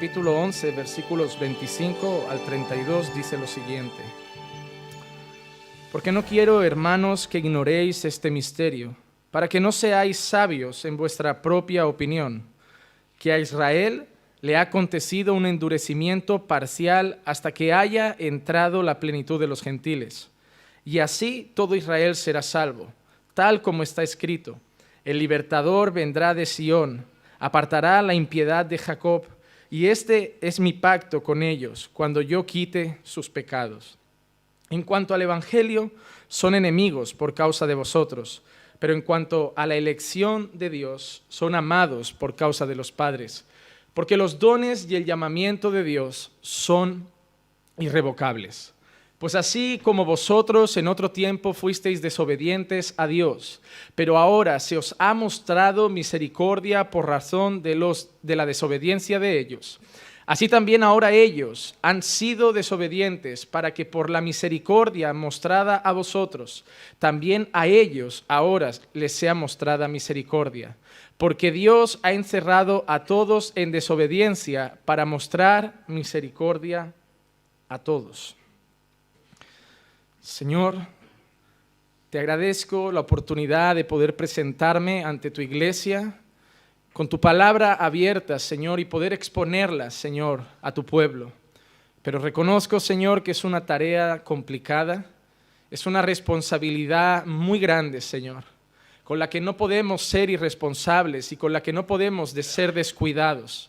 Capítulo 11, versículos 25 al 32 dice lo siguiente. Porque no quiero, hermanos, que ignoréis este misterio, para que no seáis sabios en vuestra propia opinión, que a Israel le ha acontecido un endurecimiento parcial hasta que haya entrado la plenitud de los gentiles. Y así todo Israel será salvo, tal como está escrito. El libertador vendrá de Sión, apartará la impiedad de Jacob, y este es mi pacto con ellos, cuando yo quite sus pecados. En cuanto al Evangelio, son enemigos por causa de vosotros, pero en cuanto a la elección de Dios, son amados por causa de los padres porque los dones y el llamamiento de Dios son irrevocables. Pues así como vosotros en otro tiempo fuisteis desobedientes a Dios, pero ahora se os ha mostrado misericordia por razón de, los, de la desobediencia de ellos. Así también ahora ellos han sido desobedientes para que por la misericordia mostrada a vosotros, también a ellos ahora les sea mostrada misericordia porque Dios ha encerrado a todos en desobediencia para mostrar misericordia a todos. Señor, te agradezco la oportunidad de poder presentarme ante tu iglesia con tu palabra abierta, Señor, y poder exponerla, Señor, a tu pueblo. Pero reconozco, Señor, que es una tarea complicada, es una responsabilidad muy grande, Señor con la que no podemos ser irresponsables y con la que no podemos de ser descuidados.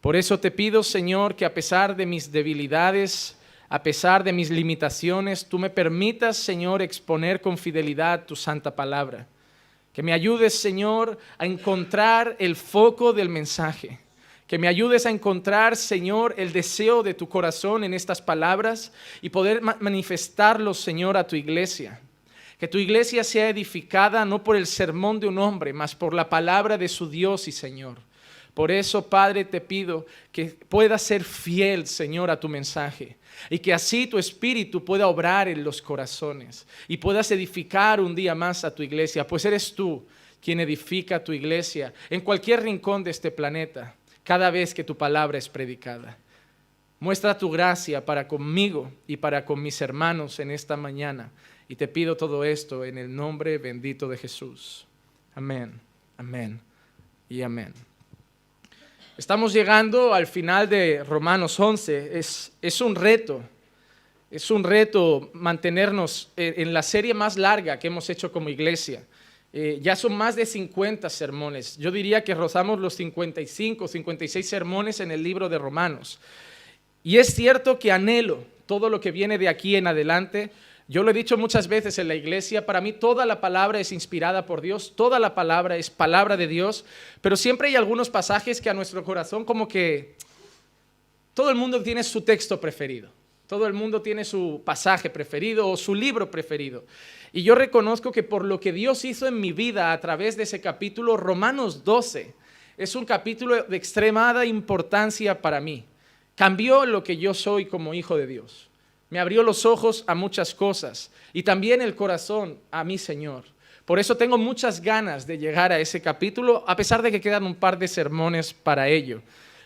Por eso te pido, Señor, que a pesar de mis debilidades, a pesar de mis limitaciones, tú me permitas, Señor, exponer con fidelidad tu santa palabra. Que me ayudes, Señor, a encontrar el foco del mensaje. Que me ayudes a encontrar, Señor, el deseo de tu corazón en estas palabras y poder manifestarlo, Señor, a tu iglesia. Que tu iglesia sea edificada no por el sermón de un hombre, mas por la palabra de su Dios y Señor. Por eso, Padre, te pido que puedas ser fiel, Señor, a tu mensaje y que así tu espíritu pueda obrar en los corazones y puedas edificar un día más a tu iglesia, pues eres tú quien edifica tu iglesia en cualquier rincón de este planeta, cada vez que tu palabra es predicada. Muestra tu gracia para conmigo y para con mis hermanos en esta mañana. Y te pido todo esto en el nombre bendito de Jesús. Amén, amén y amén. Estamos llegando al final de Romanos 11. Es, es un reto, es un reto mantenernos en la serie más larga que hemos hecho como iglesia. Eh, ya son más de 50 sermones. Yo diría que rozamos los 55, 56 sermones en el libro de Romanos. Y es cierto que anhelo todo lo que viene de aquí en adelante yo lo he dicho muchas veces en la iglesia, para mí toda la palabra es inspirada por Dios, toda la palabra es palabra de Dios, pero siempre hay algunos pasajes que a nuestro corazón como que todo el mundo tiene su texto preferido, todo el mundo tiene su pasaje preferido o su libro preferido. Y yo reconozco que por lo que Dios hizo en mi vida a través de ese capítulo, Romanos 12, es un capítulo de extremada importancia para mí. Cambió lo que yo soy como hijo de Dios me abrió los ojos a muchas cosas y también el corazón a mi Señor. Por eso tengo muchas ganas de llegar a ese capítulo, a pesar de que quedan un par de sermones para ello.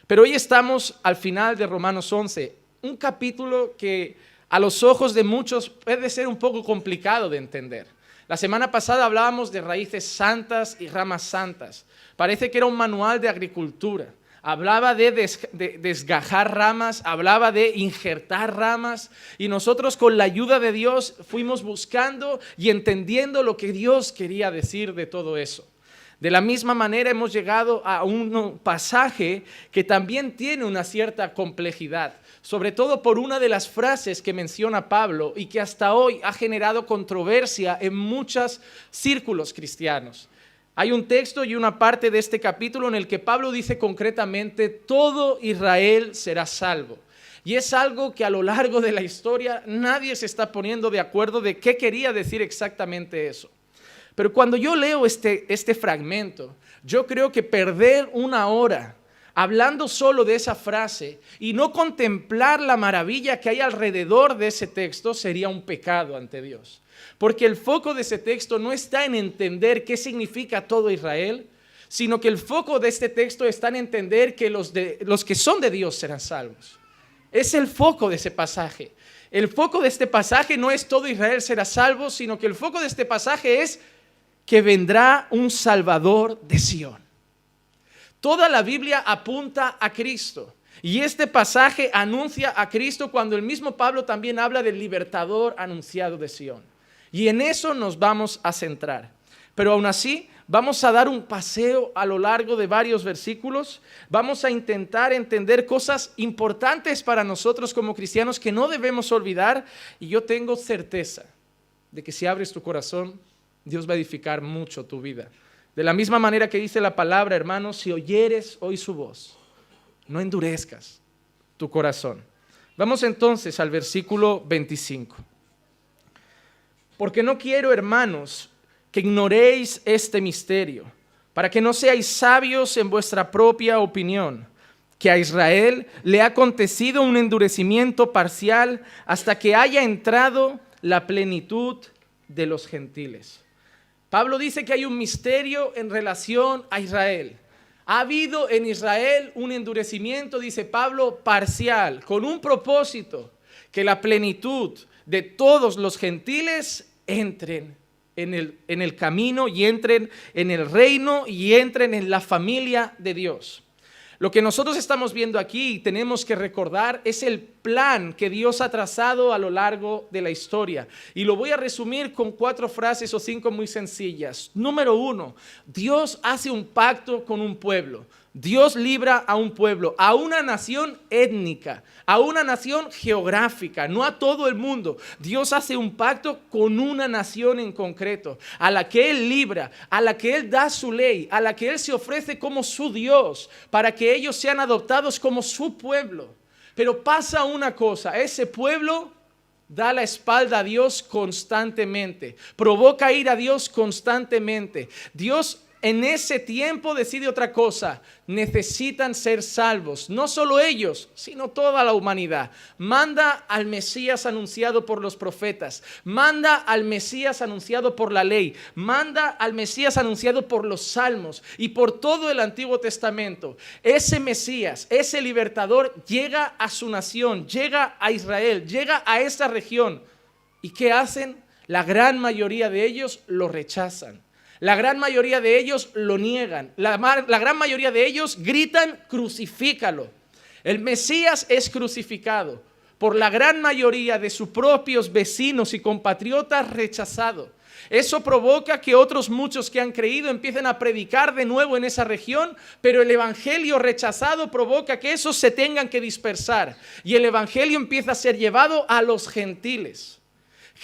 Pero hoy estamos al final de Romanos 11, un capítulo que a los ojos de muchos puede ser un poco complicado de entender. La semana pasada hablábamos de raíces santas y ramas santas. Parece que era un manual de agricultura hablaba de, desgajar ramas, hablaba de injertar ramas, y nosotros con la ayuda de Dios fuimos buscando y entendiendo lo que Dios quería decir de todo eso. De la misma manera hemos llegado a un pasaje que también tiene una cierta complejidad, sobre todo por una de las frases que menciona Pablo y que hasta hoy ha generado controversia en muchos círculos cristianos. Hay un texto y una parte de este capítulo en el que Pablo dice concretamente, todo Israel será salvo. Y es algo que a lo largo de la historia nadie se está poniendo de acuerdo de qué quería decir exactamente eso. Pero cuando yo leo este, este fragmento, yo creo que perder una hora hablando solo de esa frase y no contemplar la maravilla que hay alrededor de ese texto sería un pecado ante Dios. Porque el foco de ese texto no está en entender qué significa todo Israel, sino que el foco de este texto está en entender que los, de, los que son de Dios serán salvos. Es el foco de ese pasaje. El foco de este pasaje no es todo Israel será salvo, sino que el foco de este pasaje es que vendrá un Salvador de Sión. Toda la Biblia apunta a Cristo. Y este pasaje anuncia a Cristo cuando el mismo Pablo también habla del libertador anunciado de Sión. Y en eso nos vamos a centrar. Pero aún así, vamos a dar un paseo a lo largo de varios versículos. Vamos a intentar entender cosas importantes para nosotros como cristianos que no debemos olvidar. Y yo tengo certeza de que si abres tu corazón, Dios va a edificar mucho tu vida. De la misma manera que dice la palabra, hermanos, si oyeres hoy su voz, no endurezcas tu corazón. Vamos entonces al versículo 25. Porque no quiero, hermanos, que ignoréis este misterio, para que no seáis sabios en vuestra propia opinión, que a Israel le ha acontecido un endurecimiento parcial hasta que haya entrado la plenitud de los gentiles. Pablo dice que hay un misterio en relación a Israel. Ha habido en Israel un endurecimiento, dice Pablo, parcial, con un propósito, que la plenitud de todos los gentiles entren en el, en el camino y entren en el reino y entren en la familia de Dios. Lo que nosotros estamos viendo aquí y tenemos que recordar es el plan que Dios ha trazado a lo largo de la historia. Y lo voy a resumir con cuatro frases o cinco muy sencillas. Número uno, Dios hace un pacto con un pueblo. Dios libra a un pueblo, a una nación étnica, a una nación geográfica, no a todo el mundo. Dios hace un pacto con una nación en concreto, a la que Él libra, a la que Él da su ley, a la que Él se ofrece como su Dios, para que ellos sean adoptados como su pueblo. Pero pasa una cosa, ese pueblo da la espalda a Dios constantemente, provoca ir a Dios constantemente. Dios en ese tiempo decide otra cosa. Necesitan ser salvos. No solo ellos, sino toda la humanidad. Manda al Mesías anunciado por los profetas. Manda al Mesías anunciado por la ley. Manda al Mesías anunciado por los salmos y por todo el Antiguo Testamento. Ese Mesías, ese libertador, llega a su nación, llega a Israel, llega a esta región. ¿Y qué hacen? La gran mayoría de ellos lo rechazan. La gran mayoría de ellos lo niegan. La, gran mayoría de ellos gritan, crucifícalo. El Mesías es crucificado por la gran mayoría de sus propios vecinos y compatriotas rechazado. Eso provoca que otros muchos que han creído empiecen a predicar de nuevo en esa región, pero el Evangelio rechazado provoca que esos se tengan que dispersar y el Evangelio empieza a ser llevado a los gentiles.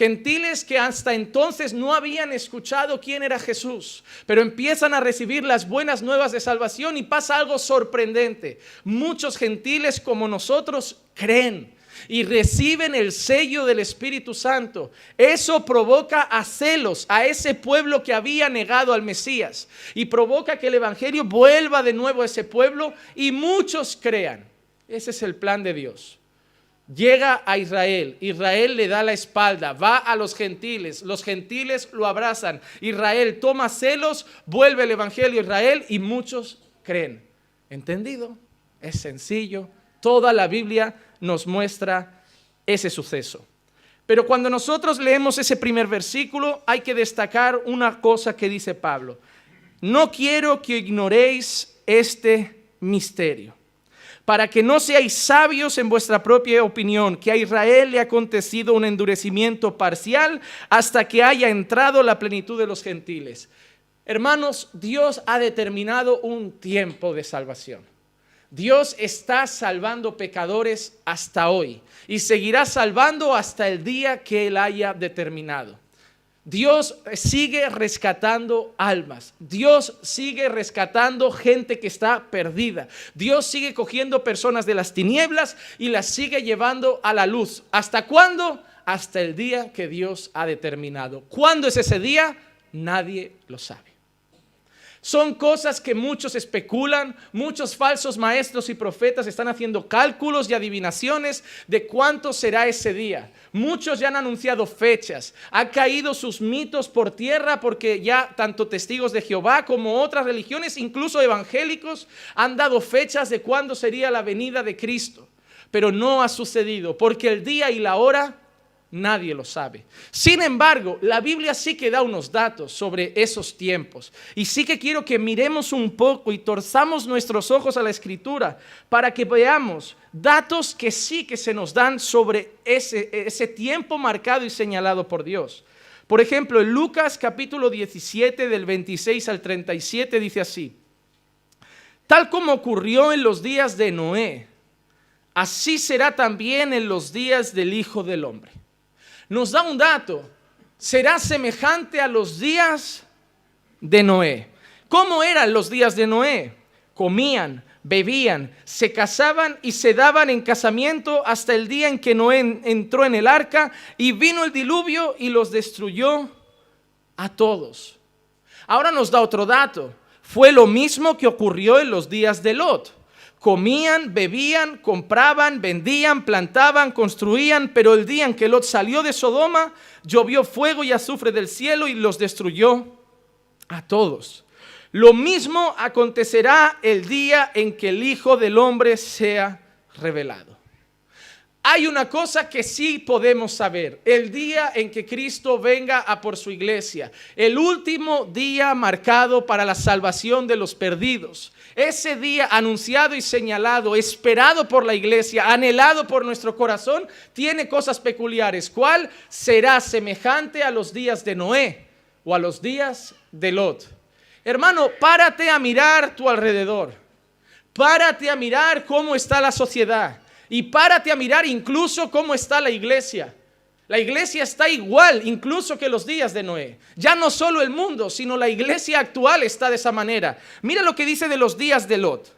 Gentiles que hasta entonces no habían escuchado quién era Jesús, pero empiezan a recibir las buenas nuevas de salvación y pasa algo sorprendente. Muchos gentiles como nosotros creen y reciben el sello del Espíritu Santo. Eso provoca a celos a ese pueblo que había negado al Mesías y provoca que el Evangelio vuelva de nuevo a ese pueblo y muchos crean. Ese es el plan de Dios. Llega a Israel, Israel le da la espalda, va a los gentiles, los gentiles lo abrazan, Israel toma celos, vuelve el Evangelio a Israel y muchos creen. ¿Entendido? Es sencillo, toda la Biblia nos muestra ese suceso. Pero cuando nosotros leemos ese primer versículo hay que destacar una cosa que dice Pablo. No quiero que ignoréis este misterio para que no seáis sabios en vuestra propia opinión, que a Israel le ha acontecido un endurecimiento parcial hasta que haya entrado la plenitud de los gentiles. Hermanos, Dios ha determinado un tiempo de salvación. Dios está salvando pecadores hasta hoy y seguirá salvando hasta el día que Él haya determinado. Dios sigue rescatando almas. Dios sigue rescatando gente que está perdida. Dios sigue cogiendo personas de las tinieblas y las sigue llevando a la luz. ¿Hasta cuándo? Hasta el día que Dios ha determinado. ¿Cuándo es ese día? Nadie lo sabe. Son cosas que muchos especulan, muchos falsos maestros y profetas están haciendo cálculos y adivinaciones de cuánto será ese día. Muchos ya han anunciado fechas, han caído sus mitos por tierra porque ya tanto testigos de Jehová como otras religiones, incluso evangélicos, han dado fechas de cuándo sería la venida de Cristo. Pero no ha sucedido porque el día y la hora Nadie lo sabe. Sin embargo, la Biblia sí que da unos datos sobre esos tiempos. Y sí que quiero que miremos un poco y torzamos nuestros ojos a la escritura para que veamos datos que sí que se nos dan sobre ese, ese tiempo marcado y señalado por Dios. Por ejemplo, en Lucas capítulo 17 del 26 al 37 dice así, tal como ocurrió en los días de Noé, así será también en los días del Hijo del Hombre nos da un dato. Será semejante a los días de Noé. ¿Cómo eran los días de Noé? Comían, bebían, se casaban y se daban en casamiento hasta el día en que Noé entró en el arca y vino el diluvio y los destruyó a todos. Ahora nos da otro dato. Fue lo mismo que ocurrió en los días de Lot comían, bebían, compraban, vendían, plantaban, construían, pero el día en que Lot salió de Sodoma, llovió fuego y azufre del cielo y los destruyó a todos. Lo mismo acontecerá el día en que el Hijo del Hombre sea revelado. Hay una cosa que sí podemos saber, el día en que Cristo venga a por su iglesia, el último día marcado para la salvación de los perdidos, ese día anunciado y señalado, esperado por la iglesia, anhelado por nuestro corazón, tiene cosas peculiares. ¿Cuál será semejante a los días de Noé o a los días de Lot? Hermano, párate a mirar tu alrededor, párate a mirar cómo está la sociedad y párate a mirar incluso cómo está la iglesia. La iglesia está igual incluso que los días de Noé. Ya no solo el mundo, sino la iglesia actual está de esa manera. Mira lo que dice de los días de Lot.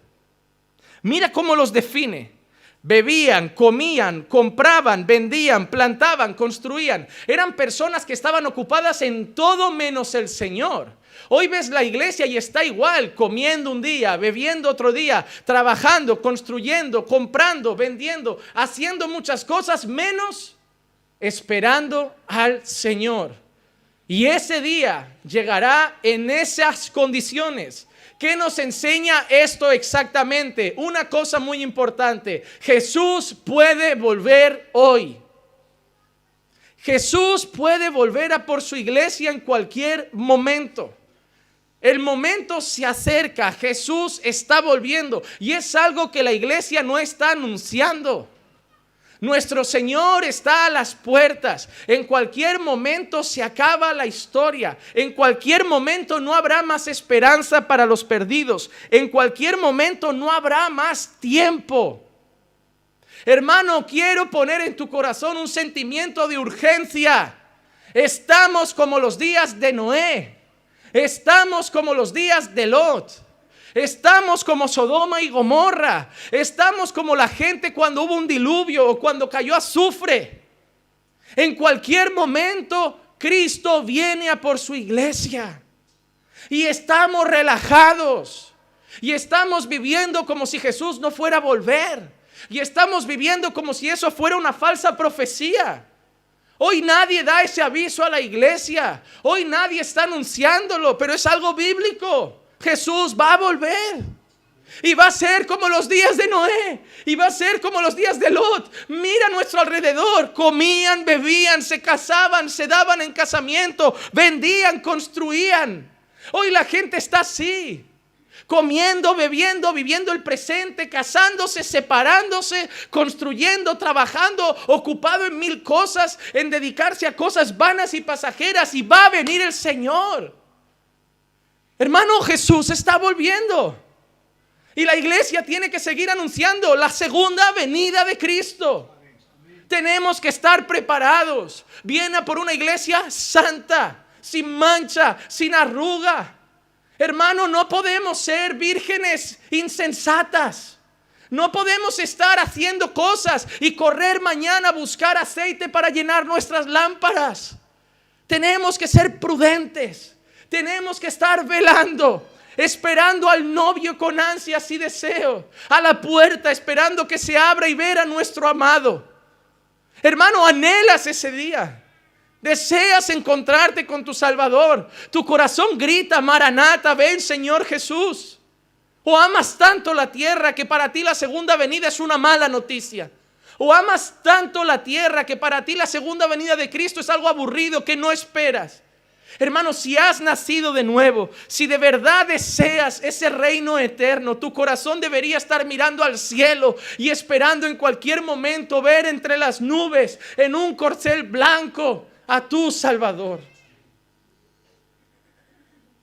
Mira cómo los define. Bebían, comían, compraban, vendían, plantaban, construían. Eran personas que estaban ocupadas en todo menos el Señor. Hoy ves la iglesia y está igual, comiendo un día, bebiendo otro día, trabajando, construyendo, comprando, vendiendo, haciendo muchas cosas menos esperando al Señor. Y ese día llegará en esas condiciones. ¿Qué nos enseña esto exactamente? Una cosa muy importante. Jesús puede volver hoy. Jesús puede volver a por su iglesia en cualquier momento. El momento se acerca, Jesús está volviendo y es algo que la iglesia no está anunciando. Nuestro Señor está a las puertas. En cualquier momento se acaba la historia. En cualquier momento no habrá más esperanza para los perdidos. En cualquier momento no habrá más tiempo. Hermano, quiero poner en tu corazón un sentimiento de urgencia. Estamos como los días de Noé. Estamos como los días de Lot. Estamos como Sodoma y Gomorra. Estamos como la gente cuando hubo un diluvio o cuando cayó azufre. En cualquier momento Cristo viene a por su iglesia. Y estamos relajados. Y estamos viviendo como si Jesús no fuera a volver. Y estamos viviendo como si eso fuera una falsa profecía. Hoy nadie da ese aviso a la iglesia. Hoy nadie está anunciándolo, pero es algo bíblico. Jesús va a volver. Y va a ser como los días de Noé. Y va a ser como los días de Lot. Mira a nuestro alrededor. Comían, bebían, se casaban, se daban en casamiento, vendían, construían. Hoy la gente está así comiendo, bebiendo, viviendo el presente, casándose, separándose, construyendo, trabajando, ocupado en mil cosas, en dedicarse a cosas vanas y pasajeras y va a venir el Señor. Hermano, Jesús está volviendo. Y la iglesia tiene que seguir anunciando la segunda venida de Cristo. Tenemos que estar preparados. Viene por una iglesia santa, sin mancha, sin arruga Hermano, no podemos ser vírgenes insensatas. No podemos estar haciendo cosas y correr mañana a buscar aceite para llenar nuestras lámparas. Tenemos que ser prudentes. Tenemos que estar velando. esperando al novio con ansias y deseo, a la puerta esperando que se abra y ver a nuestro amado. Hermano, anhelas ese día. Deseas encontrarte con tu Salvador. Tu corazón grita, Maranata, ven Señor Jesús. O amas tanto la tierra que para ti la segunda venida es una mala noticia. O amas tanto la tierra que para ti la segunda venida de Cristo es algo aburrido que no esperas. Hermano, si has nacido de nuevo, si de verdad deseas ese reino eterno, tu corazón debería estar mirando al cielo y esperando en cualquier momento ver entre las nubes, en un corcel blanco, a tu Salvador.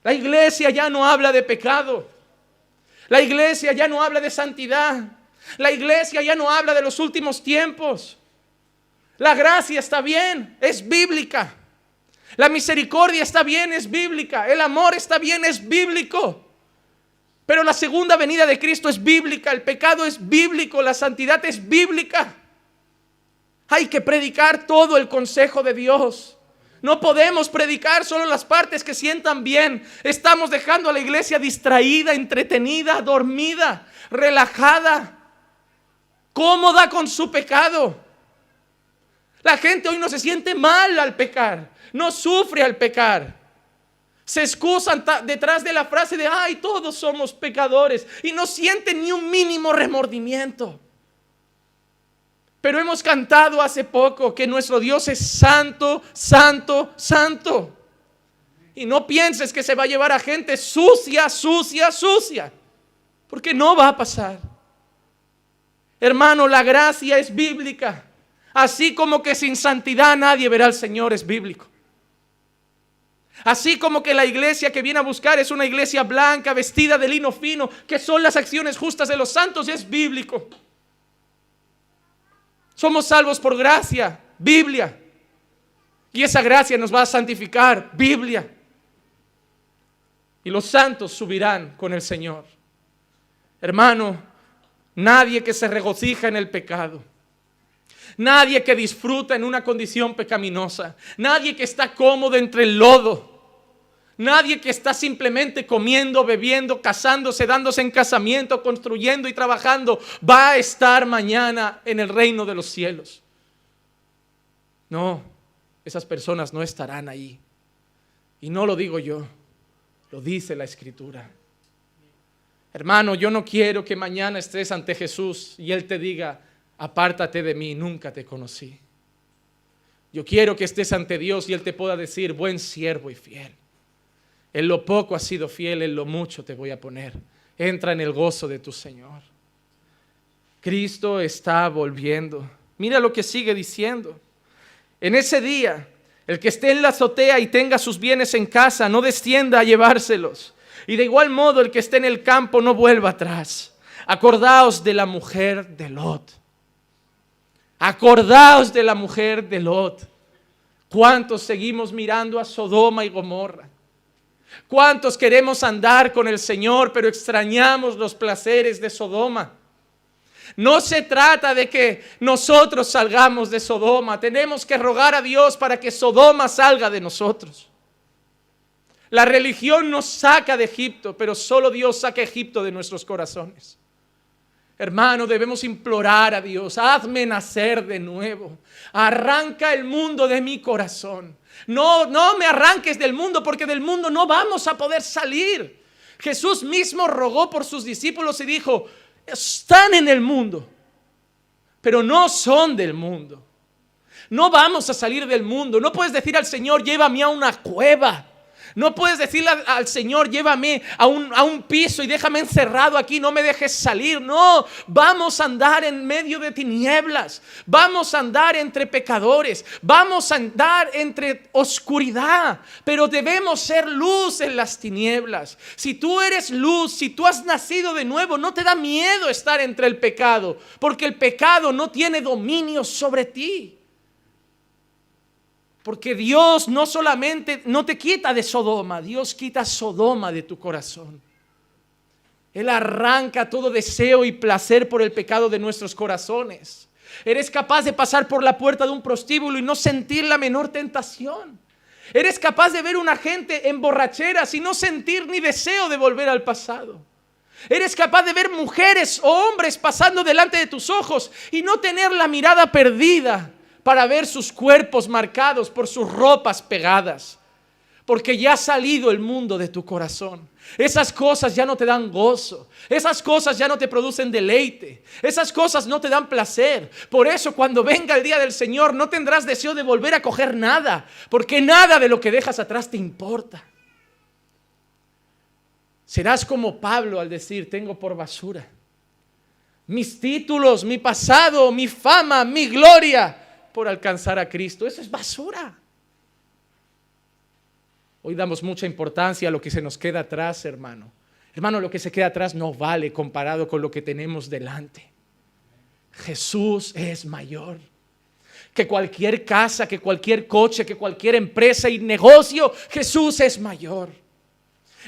La iglesia ya no habla de pecado. La iglesia ya no habla de santidad. La iglesia ya no habla de los últimos tiempos. La gracia está bien, es bíblica. La misericordia está bien, es bíblica. El amor está bien, es bíblico. Pero la segunda venida de Cristo es bíblica, el pecado es bíblico, la santidad es bíblica. Hay que predicar todo el consejo de Dios. No podemos predicar solo las partes que sientan bien. Estamos dejando a la iglesia distraída, entretenida, dormida, relajada, cómoda con su pecado. La gente hoy no se siente mal al pecar, no sufre al pecar. Se excusan detrás de la frase de, ay, todos somos pecadores y no sienten ni un mínimo remordimiento. Pero hemos cantado hace poco que nuestro Dios es santo, santo, santo. Y no pienses que se va a llevar a gente sucia, sucia, sucia. Porque no va a pasar. Hermano, la gracia es bíblica. Así como que sin santidad nadie verá al Señor es bíblico. Así como que la iglesia que viene a buscar es una iglesia blanca, vestida de lino fino, que son las acciones justas de los santos, es bíblico. Somos salvos por gracia, Biblia. Y esa gracia nos va a santificar, Biblia. Y los santos subirán con el Señor. Hermano, nadie que se regocija en el pecado. Nadie que disfruta en una condición pecaminosa. Nadie que está cómodo entre el lodo Nadie que está simplemente comiendo, bebiendo, casándose, dándose en casamiento, construyendo y trabajando, va a estar mañana en el reino de los cielos. No, esas personas no estarán ahí. Y no lo digo yo, lo dice la escritura. Hermano, yo no quiero que mañana estés ante Jesús y Él te diga, apártate de mí, nunca te conocí. Yo quiero que estés ante Dios y Él te pueda decir, buen siervo y fiel. En lo poco has sido fiel, en lo mucho te voy a poner. Entra en el gozo de tu Señor. Cristo está volviendo. Mira lo que sigue diciendo. En ese día, el que esté en la azotea y tenga sus bienes en casa, no descienda a llevárselos. Y de igual modo, el que esté en el campo, no vuelva atrás. Acordaos de la mujer de Lot. Acordaos de la mujer de Lot. ¿Cuántos seguimos mirando a Sodoma y Gomorra? ¿Cuántos queremos andar con el Señor, pero extrañamos los placeres de Sodoma? No se trata de que nosotros salgamos de Sodoma. Tenemos que rogar a Dios para que Sodoma salga de nosotros. La religión nos saca de Egipto, pero solo Dios saca Egipto de nuestros corazones. Hermano, debemos implorar a Dios, hazme nacer de nuevo. Arranca el mundo de mi corazón. No, no me arranques del mundo porque del mundo no vamos a poder salir. Jesús mismo rogó por sus discípulos y dijo, están en el mundo, pero no son del mundo. No vamos a salir del mundo. No puedes decir al Señor, llévame a una cueva. No puedes decirle al Señor, llévame a un, a un piso y déjame encerrado aquí, no me dejes salir. No, vamos a andar en medio de tinieblas, vamos a andar entre pecadores, vamos a andar entre oscuridad, pero debemos ser luz en las tinieblas. Si tú eres luz, si tú has nacido de nuevo, no te da miedo estar entre el pecado, porque el pecado no tiene dominio sobre ti. Porque Dios no solamente no te quita de Sodoma, Dios quita Sodoma de tu corazón. Él arranca todo deseo y placer por el pecado de nuestros corazones. Eres capaz de pasar por la puerta de un prostíbulo y no sentir la menor tentación. Eres capaz de ver una gente en borracheras y no sentir ni deseo de volver al pasado. Eres capaz de ver mujeres o hombres pasando delante de tus ojos y no tener la mirada perdida para ver sus cuerpos marcados por sus ropas pegadas. Porque ya ha salido el mundo de tu corazón. Esas cosas ya no te dan gozo. Esas cosas ya no te producen deleite. Esas cosas no te dan placer. Por eso cuando venga el día del Señor no tendrás deseo de volver a coger nada. Porque nada de lo que dejas atrás te importa. Serás como Pablo al decir, tengo por basura mis títulos, mi pasado, mi fama, mi gloria por alcanzar a Cristo. Eso es basura. Hoy damos mucha importancia a lo que se nos queda atrás, hermano. Hermano, lo que se queda atrás no vale comparado con lo que tenemos delante. Jesús es mayor. Que cualquier casa, que cualquier coche, que cualquier empresa y negocio, Jesús es mayor.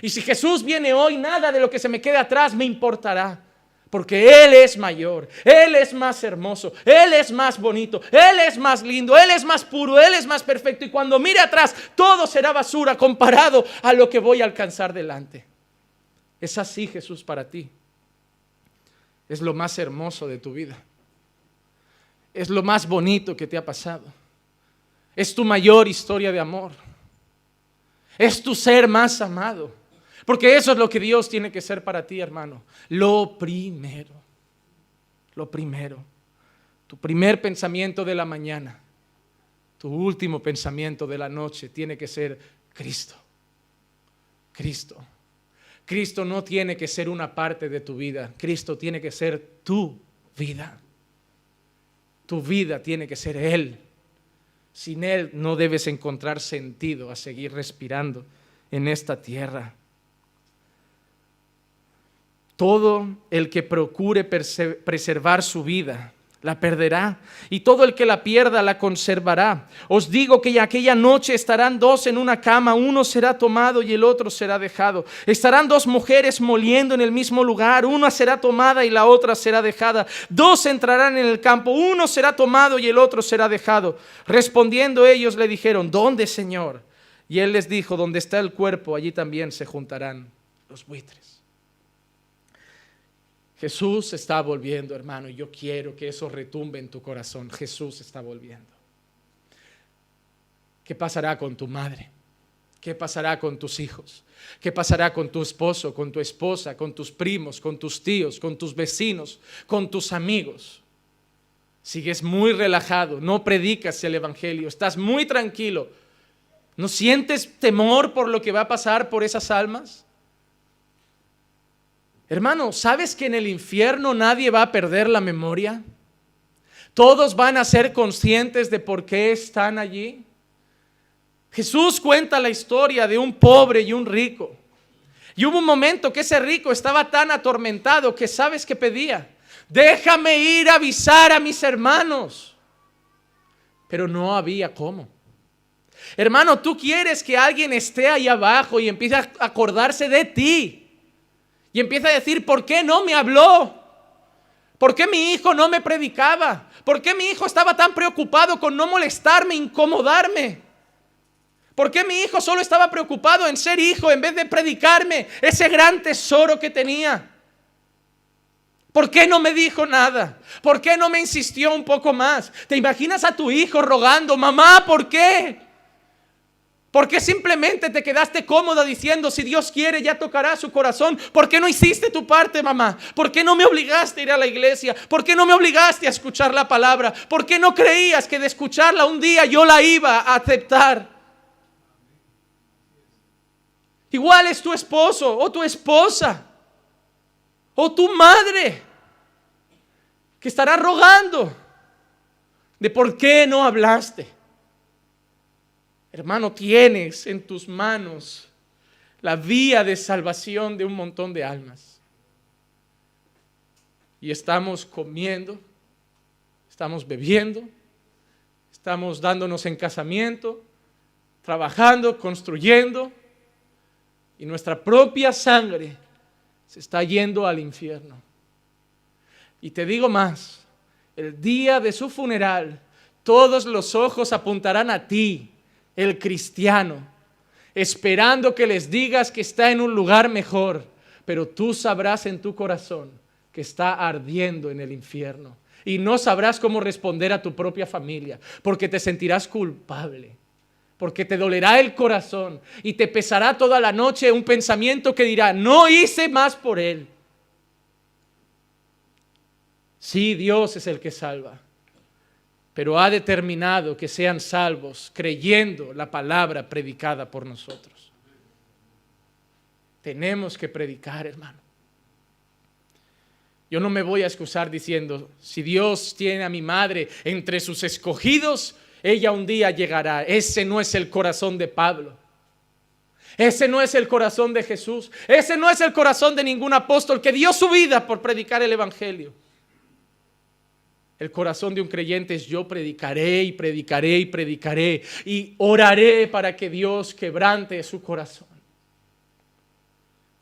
Y si Jesús viene hoy, nada de lo que se me quede atrás me importará. Porque Él es mayor, Él es más hermoso, Él es más bonito, Él es más lindo, Él es más puro, Él es más perfecto. Y cuando mire atrás, todo será basura comparado a lo que voy a alcanzar delante. Es así Jesús para ti. Es lo más hermoso de tu vida. Es lo más bonito que te ha pasado. Es tu mayor historia de amor. Es tu ser más amado. Porque eso es lo que Dios tiene que ser para ti, hermano. Lo primero. Lo primero. Tu primer pensamiento de la mañana. Tu último pensamiento de la noche tiene que ser Cristo. Cristo. Cristo no tiene que ser una parte de tu vida. Cristo tiene que ser tu vida. Tu vida tiene que ser Él. Sin Él no debes encontrar sentido a seguir respirando en esta tierra. Todo el que procure preservar su vida, la perderá, y todo el que la pierda la conservará. Os digo que aquella noche estarán dos en una cama, uno será tomado y el otro será dejado. Estarán dos mujeres moliendo en el mismo lugar, una será tomada y la otra será dejada. Dos entrarán en el campo, uno será tomado y el otro será dejado. Respondiendo ellos le dijeron, ¿dónde, Señor? Y él les dijo, donde está el cuerpo, allí también se juntarán los buitres. Jesús está volviendo, hermano, y yo quiero que eso retumbe en tu corazón. Jesús está volviendo. ¿Qué pasará con tu madre? ¿Qué pasará con tus hijos? ¿Qué pasará con tu esposo, con tu esposa, con tus primos, con tus tíos, con tus vecinos, con tus amigos? Sigues muy relajado, no predicas el Evangelio, estás muy tranquilo. ¿No sientes temor por lo que va a pasar por esas almas? Hermano, ¿sabes que en el infierno nadie va a perder la memoria? Todos van a ser conscientes de por qué están allí. Jesús cuenta la historia de un pobre y un rico. Y hubo un momento que ese rico estaba tan atormentado que sabes que pedía, déjame ir a avisar a mis hermanos. Pero no había cómo. Hermano, tú quieres que alguien esté ahí abajo y empiece a acordarse de ti. Y empieza a decir, ¿por qué no me habló? ¿Por qué mi hijo no me predicaba? ¿Por qué mi hijo estaba tan preocupado con no molestarme, incomodarme? ¿Por qué mi hijo solo estaba preocupado en ser hijo en vez de predicarme ese gran tesoro que tenía? ¿Por qué no me dijo nada? ¿Por qué no me insistió un poco más? ¿Te imaginas a tu hijo rogando, mamá, ¿por qué? ¿Por qué simplemente te quedaste cómoda diciendo, si Dios quiere, ya tocará su corazón? ¿Por qué no hiciste tu parte, mamá? ¿Por qué no me obligaste a ir a la iglesia? ¿Por qué no me obligaste a escuchar la palabra? ¿Por qué no creías que de escucharla un día yo la iba a aceptar? Igual es tu esposo o tu esposa o tu madre que estará rogando de por qué no hablaste. Hermano, tienes en tus manos la vía de salvación de un montón de almas. Y estamos comiendo, estamos bebiendo, estamos dándonos en casamiento, trabajando, construyendo, y nuestra propia sangre se está yendo al infierno. Y te digo más, el día de su funeral, todos los ojos apuntarán a ti el cristiano, esperando que les digas que está en un lugar mejor, pero tú sabrás en tu corazón que está ardiendo en el infierno y no sabrás cómo responder a tu propia familia, porque te sentirás culpable, porque te dolerá el corazón y te pesará toda la noche un pensamiento que dirá, no hice más por él. Sí, Dios es el que salva, pero ha determinado que sean salvos creyendo la palabra predicada por nosotros. Tenemos que predicar, hermano. Yo no me voy a excusar diciendo, si Dios tiene a mi madre entre sus escogidos, ella un día llegará. Ese no es el corazón de Pablo. Ese no es el corazón de Jesús. Ese no es el corazón de ningún apóstol que dio su vida por predicar el Evangelio. El corazón de un creyente es yo predicaré y predicaré y predicaré y oraré para que Dios quebrante su corazón.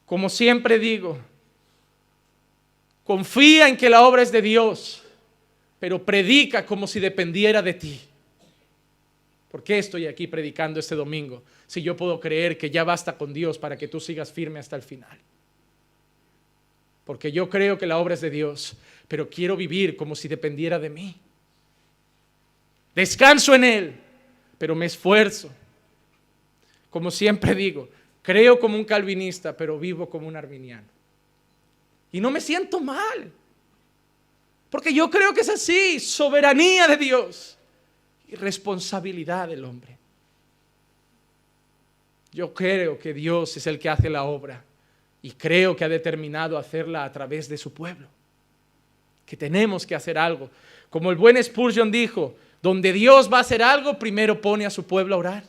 Como siempre digo, Confía en que la obra es de Dios, pero predica como si dependiera de ti. ¿Por qué estoy aquí predicando este domingo si yo puedo creer que ya basta con Dios para que tú sigas firme hasta el final? Porque yo creo que la obra es de Dios, pero quiero vivir como si dependiera de mí. Descanso en Él, pero me esfuerzo. Como siempre digo, creo como un calvinista, pero vivo como un arminiano. Y no me siento mal. Porque yo creo que es así, soberanía de Dios y responsabilidad del hombre. Yo creo que Dios es el que hace la obra y creo que ha determinado hacerla a través de su pueblo. Que tenemos que hacer algo. Como el buen Spurgeon dijo, donde Dios va a hacer algo, primero pone a su pueblo a orar.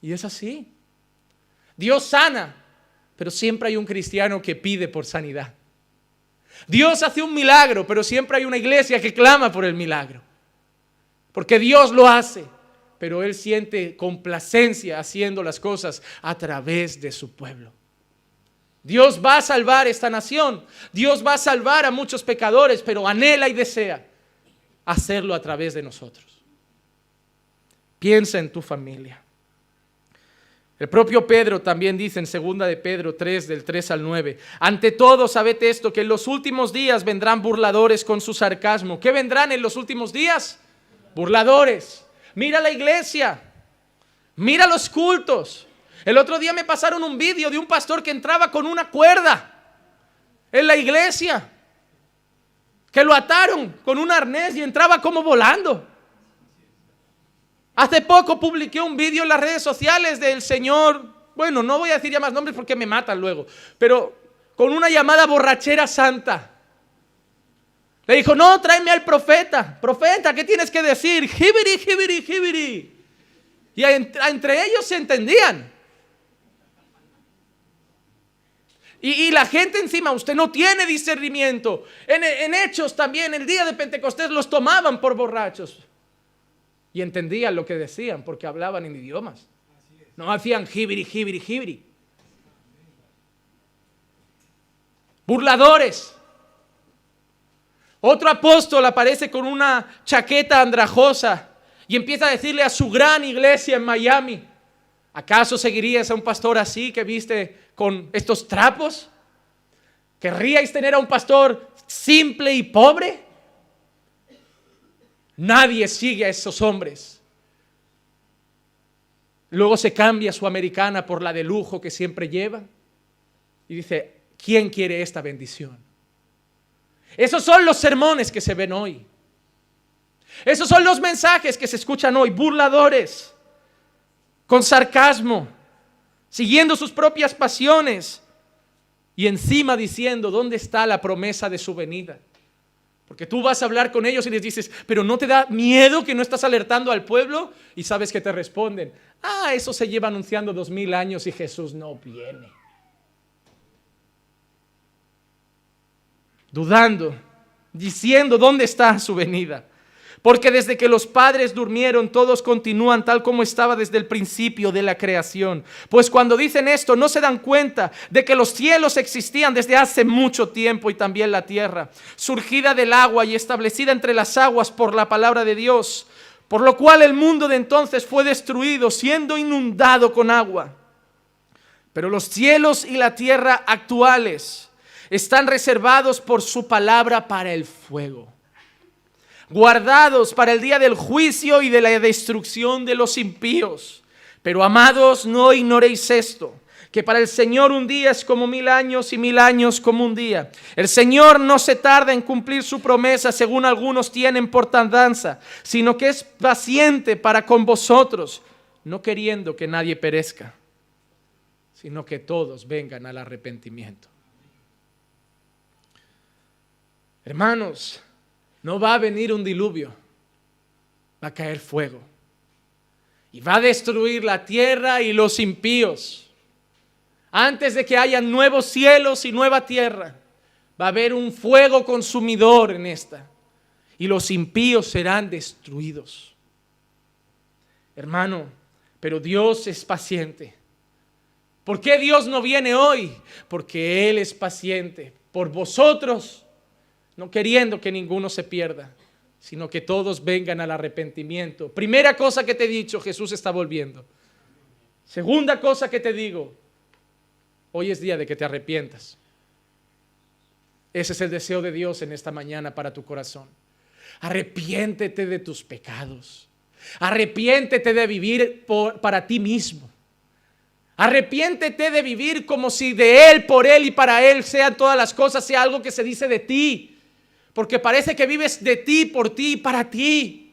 Y es así. Dios sana, pero siempre hay un cristiano que pide por sanidad. Dios hace un milagro, pero siempre hay una iglesia que clama por el milagro. Porque Dios lo hace, pero Él siente complacencia haciendo las cosas a través de su pueblo. Dios va a salvar esta nación, Dios va a salvar a muchos pecadores, pero anhela y desea hacerlo a través de nosotros. Piensa en tu familia. El propio Pedro también dice en segunda de Pedro 3 del 3 al 9, ante todo sabed esto que en los últimos días vendrán burladores con su sarcasmo. ¿Qué vendrán en los últimos días? Burladores. Mira la iglesia. Mira los cultos. El otro día me pasaron un vídeo de un pastor que entraba con una cuerda en la iglesia. Que lo ataron con un arnés y entraba como volando. Hace poco publiqué un vídeo en las redes sociales del señor, bueno, no voy a decir ya más nombres porque me matan luego, pero con una llamada borrachera santa. Le dijo, no, tráeme al profeta. Profeta, ¿qué tienes que decir? Jibiri, jibiri, jibiri. Y entre ellos se entendían. Y, la gente encima, usted no tiene discernimiento. En, en Hechos también, el día de Pentecostés los tomaban por borrachos y entendían lo que decían porque hablaban en idiomas. No hacían jibiri, jibiri, jibiri. Burladores. Otro apóstol aparece con una chaqueta andrajosa y empieza a decirle a su gran iglesia en Miami, ¿acaso seguirías a un pastor así que viste con estos trapos? ¿Querríais tener a un pastor simple y pobre? Nadie sigue a esos hombres. Luego se cambia su americana por la de lujo que siempre lleva. Y dice, ¿quién quiere esta bendición? Esos son los sermones que se ven hoy. Esos son los mensajes que se escuchan hoy, burladores, con sarcasmo, siguiendo sus propias pasiones y encima diciendo, ¿dónde está la promesa de su venida? Porque tú vas a hablar con ellos y les dices, pero ¿no te da miedo que no estás alertando al pueblo? Y sabes que te responden, ah, eso se lleva anunciando dos mil años y Jesús no viene. Dudando, diciendo, ¿dónde está su venida? Porque desde que los padres durmieron, todos continúan tal como estaba desde el principio de la creación. Pues cuando dicen esto, no se dan cuenta de que los cielos existían desde hace mucho tiempo y también la tierra, surgida del agua y establecida entre las aguas por la palabra de Dios por lo cual el mundo de entonces fue destruido, siendo inundado con agua. Pero los cielos y la tierra actuales están reservados por su palabra para el fuego, guardados para el día del juicio y de la destrucción de los impíos. Pero amados, no ignoréis esto que para el Señor un día es como mil años y mil años como un día. El Señor no se tarda en cumplir su promesa según algunos tienen por tardanza, sino que es paciente para con vosotros, no queriendo que nadie perezca, sino que todos vengan al arrepentimiento. Hermanos, no va a venir un diluvio, va a caer fuego y va a destruir la tierra y los impíos antes de que haya nuevos cielos y nueva tierra, va a haber un fuego consumidor en esta. Y los impíos serán destruidos. Hermano, pero Dios es paciente. ¿Por qué Dios no viene hoy? Porque Él es paciente por vosotros, no queriendo que ninguno se pierda, sino que todos vengan al arrepentimiento. Primera cosa que te he dicho, Jesús está volviendo. Segunda cosa que te digo, Hoy es día de que te arrepientas. Ese es el deseo de Dios en esta mañana para tu corazón. Arrepiéntete de tus pecados. Arrepiéntete de vivir para ti mismo. Arrepiéntete de vivir como si de Él, por Él y para Él sean todas las cosas, sea algo que se dice de ti. Porque parece que vives de ti, por ti y para ti.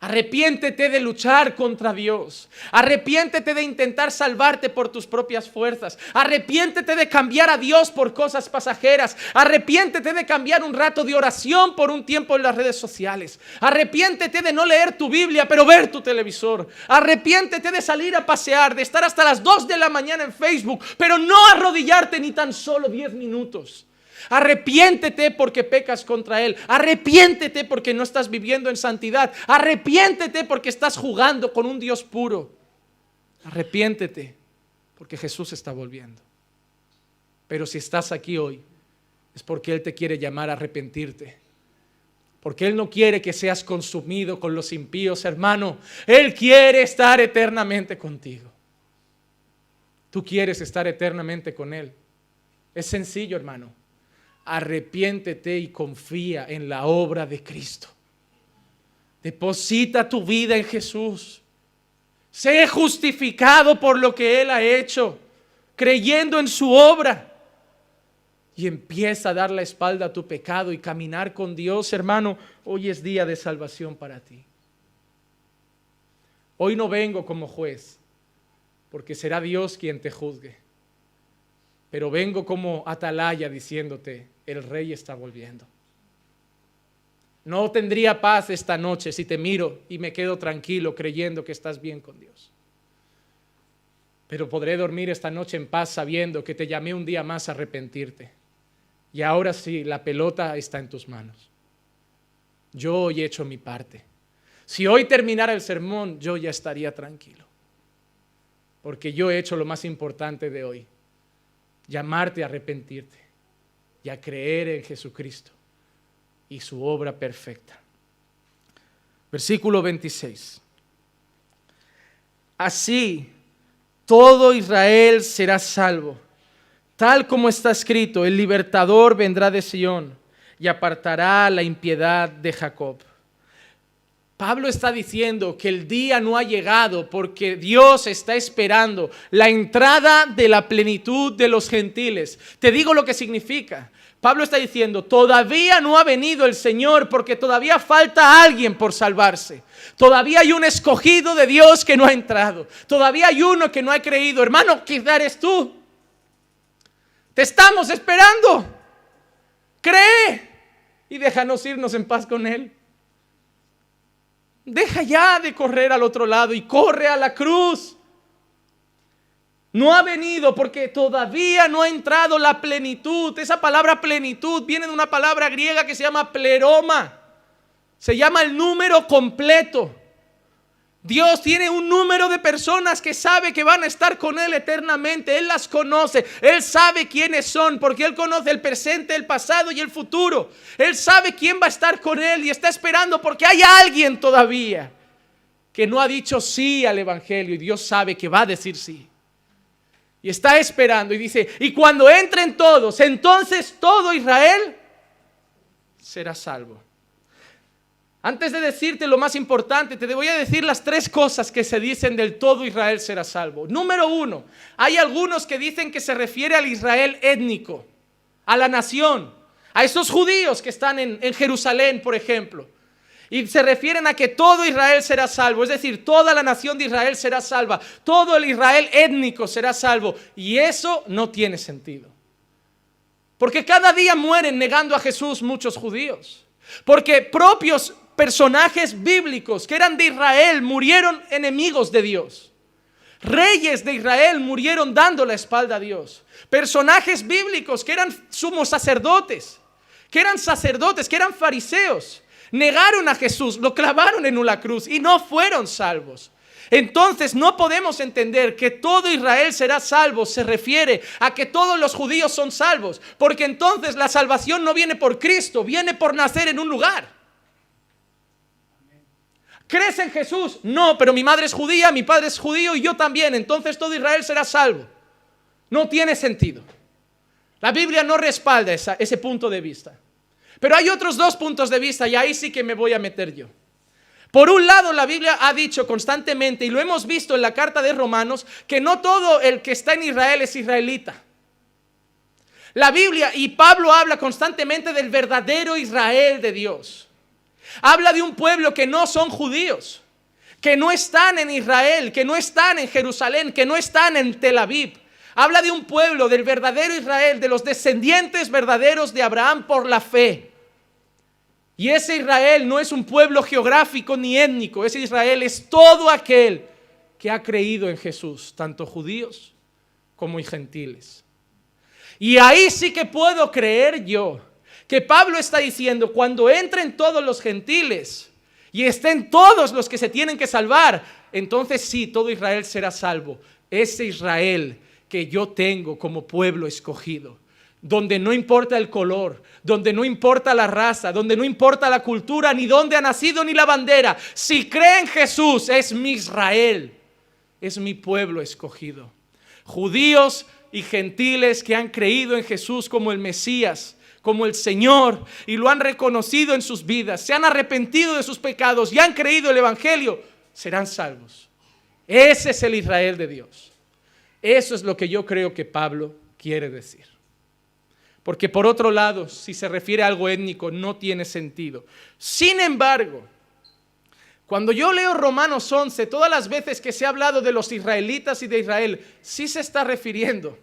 Arrepiéntete de luchar contra Dios. Arrepiéntete de intentar salvarte por tus propias fuerzas. Arrepiéntete de cambiar a Dios por cosas pasajeras. Arrepiéntete de cambiar un rato de oración por un tiempo en las redes sociales. Arrepiéntete de no leer tu Biblia, pero ver tu televisor. Arrepiéntete de salir a pasear, de estar hasta las 2 de la mañana en Facebook, pero no arrodillarte ni tan solo 10 minutos. Arrepiéntete porque pecas contra Él. Arrepiéntete porque no estás viviendo en santidad. Arrepiéntete porque estás jugando con un Dios puro. Arrepiéntete porque Jesús está volviendo. Pero si estás aquí hoy, es porque Él te quiere llamar a arrepentirte. Porque Él no quiere que seas consumido con los impíos, hermano. Él quiere estar eternamente contigo. Tú quieres estar eternamente con Él. Es sencillo, hermano arrepiéntete y confía en la obra de Cristo. Deposita tu vida en Jesús. Sé justificado por lo que Él ha hecho, creyendo en su obra. Y empieza a dar la espalda a tu pecado y caminar con Dios, hermano. Hoy es día de salvación para ti. Hoy no vengo como juez, porque será Dios quien te juzgue. Pero vengo como atalaya diciéndote, el rey está volviendo. No tendría paz esta noche si te miro y me quedo tranquilo creyendo que estás bien con Dios. Pero podré dormir esta noche en paz sabiendo que te llamé un día más a arrepentirte. Y ahora sí, la pelota está en tus manos. Yo hoy he hecho mi parte. Si hoy terminara el sermón, yo ya estaría tranquilo. Porque yo he hecho lo más importante de hoy, llamarte a arrepentirte y a creer en Jesucristo y su obra perfecta. Versículo 26. Así todo Israel será salvo, tal como está escrito, el libertador vendrá de Sión y apartará la impiedad de Jacob. Pablo está diciendo que el día no ha llegado porque Dios está esperando la entrada de la plenitud de los gentiles. Te digo lo que significa. Pablo está diciendo, todavía no ha venido el Señor porque todavía falta alguien por salvarse. Todavía hay un escogido de Dios que no ha entrado. Todavía hay uno que no ha creído. Hermano, quizá eres tú. Te estamos esperando. Cree y déjanos irnos en paz con Él. Deja ya de correr al otro lado y corre a la cruz. No ha venido porque todavía no ha entrado la plenitud. Esa palabra plenitud viene de una palabra griega que se llama pleroma. Se llama el número completo. Dios tiene un número de personas que sabe que van a estar con Él eternamente. Él las conoce. Él sabe quiénes son porque Él conoce el presente, el pasado y el futuro. Él sabe quién va a estar con Él y está esperando porque hay alguien todavía que no ha dicho sí al Evangelio y Dios sabe que va a decir sí. Y está esperando y dice, y cuando entren todos, entonces todo Israel será salvo. Antes de decirte lo más importante, te voy a decir las tres cosas que se dicen del todo Israel será salvo. Número uno, hay algunos que dicen que se refiere al Israel étnico, a la nación, a esos judíos que están en, Jerusalén, por ejemplo. Y se refieren a que todo Israel será salvo, es decir, toda la nación de Israel será salva, todo el Israel étnico será salvo. Y eso no tiene sentido. Porque cada día mueren negando a Jesús muchos judíos. Porque propios personajes bíblicos que eran de Israel murieron enemigos de Dios. Reyes de Israel murieron dando la espalda a Dios. Personajes bíblicos que eran sumos sacerdotes, que eran sacerdotes, que eran fariseos, negaron a Jesús, lo clavaron en una cruz y no fueron salvos. Entonces no podemos entender que todo Israel será salvo, se refiere a que todos los judíos son salvos, porque entonces la salvación no viene por Cristo, viene por nacer en un lugar. ¿Crees en Jesús? No, pero mi madre es judía, mi padre es judío y yo también. Entonces todo Israel será salvo. No tiene sentido. La Biblia no respalda ese punto de vista. Pero hay otros dos puntos de vista y ahí sí que me voy a meter yo. Por un lado, la Biblia ha dicho constantemente, y lo hemos visto en la carta de Romanos, que no todo el que está en Israel es israelita. La Biblia y Pablo habla constantemente del verdadero Israel de Dios. Habla de un pueblo que no son judíos, que no están en Israel, que no están en Jerusalén, que no están en Tel Aviv. Habla de un pueblo, del verdadero Israel, de los descendientes verdaderos de Abraham por la fe. Y ese Israel no es un pueblo geográfico ni étnico, ese Israel es todo aquel que ha creído en Jesús, tanto judíos como gentiles. Y ahí sí que puedo creer yo que Pablo está diciendo, cuando entren todos los gentiles y estén todos los que se tienen que salvar, entonces sí, todo Israel será salvo. Ese Israel que yo tengo como pueblo escogido, donde no importa el color, donde no importa la raza, donde no importa la cultura, ni dónde ha nacido, ni la bandera. Si cree en Jesús, es mi Israel, es mi pueblo escogido. Judíos y gentiles que han creído en Jesús como el Mesías, como el Señor y lo han reconocido en sus vidas, se han arrepentido de sus pecados y han creído el Evangelio, serán salvos. Ese es el Israel de Dios. Eso es lo que yo creo que Pablo quiere decir. Porque por otro lado, si se refiere a algo étnico, no tiene sentido. Sin embargo, cuando yo leo Romanos 11, todas las veces que se ha hablado de los israelitas y de Israel, sí se está refiriendo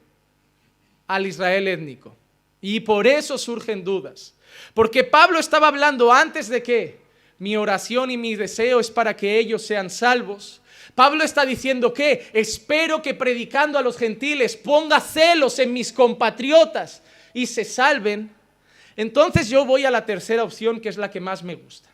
al Israel étnico. Y por eso surgen dudas. Porque Pablo estaba hablando antes de que mi oración y mi deseo es para que ellos sean salvos. Pablo está diciendo que espero que predicando a los gentiles ponga celos en mis compatriotas y se salven. Entonces yo voy a la tercera opción que es la que más me gusta.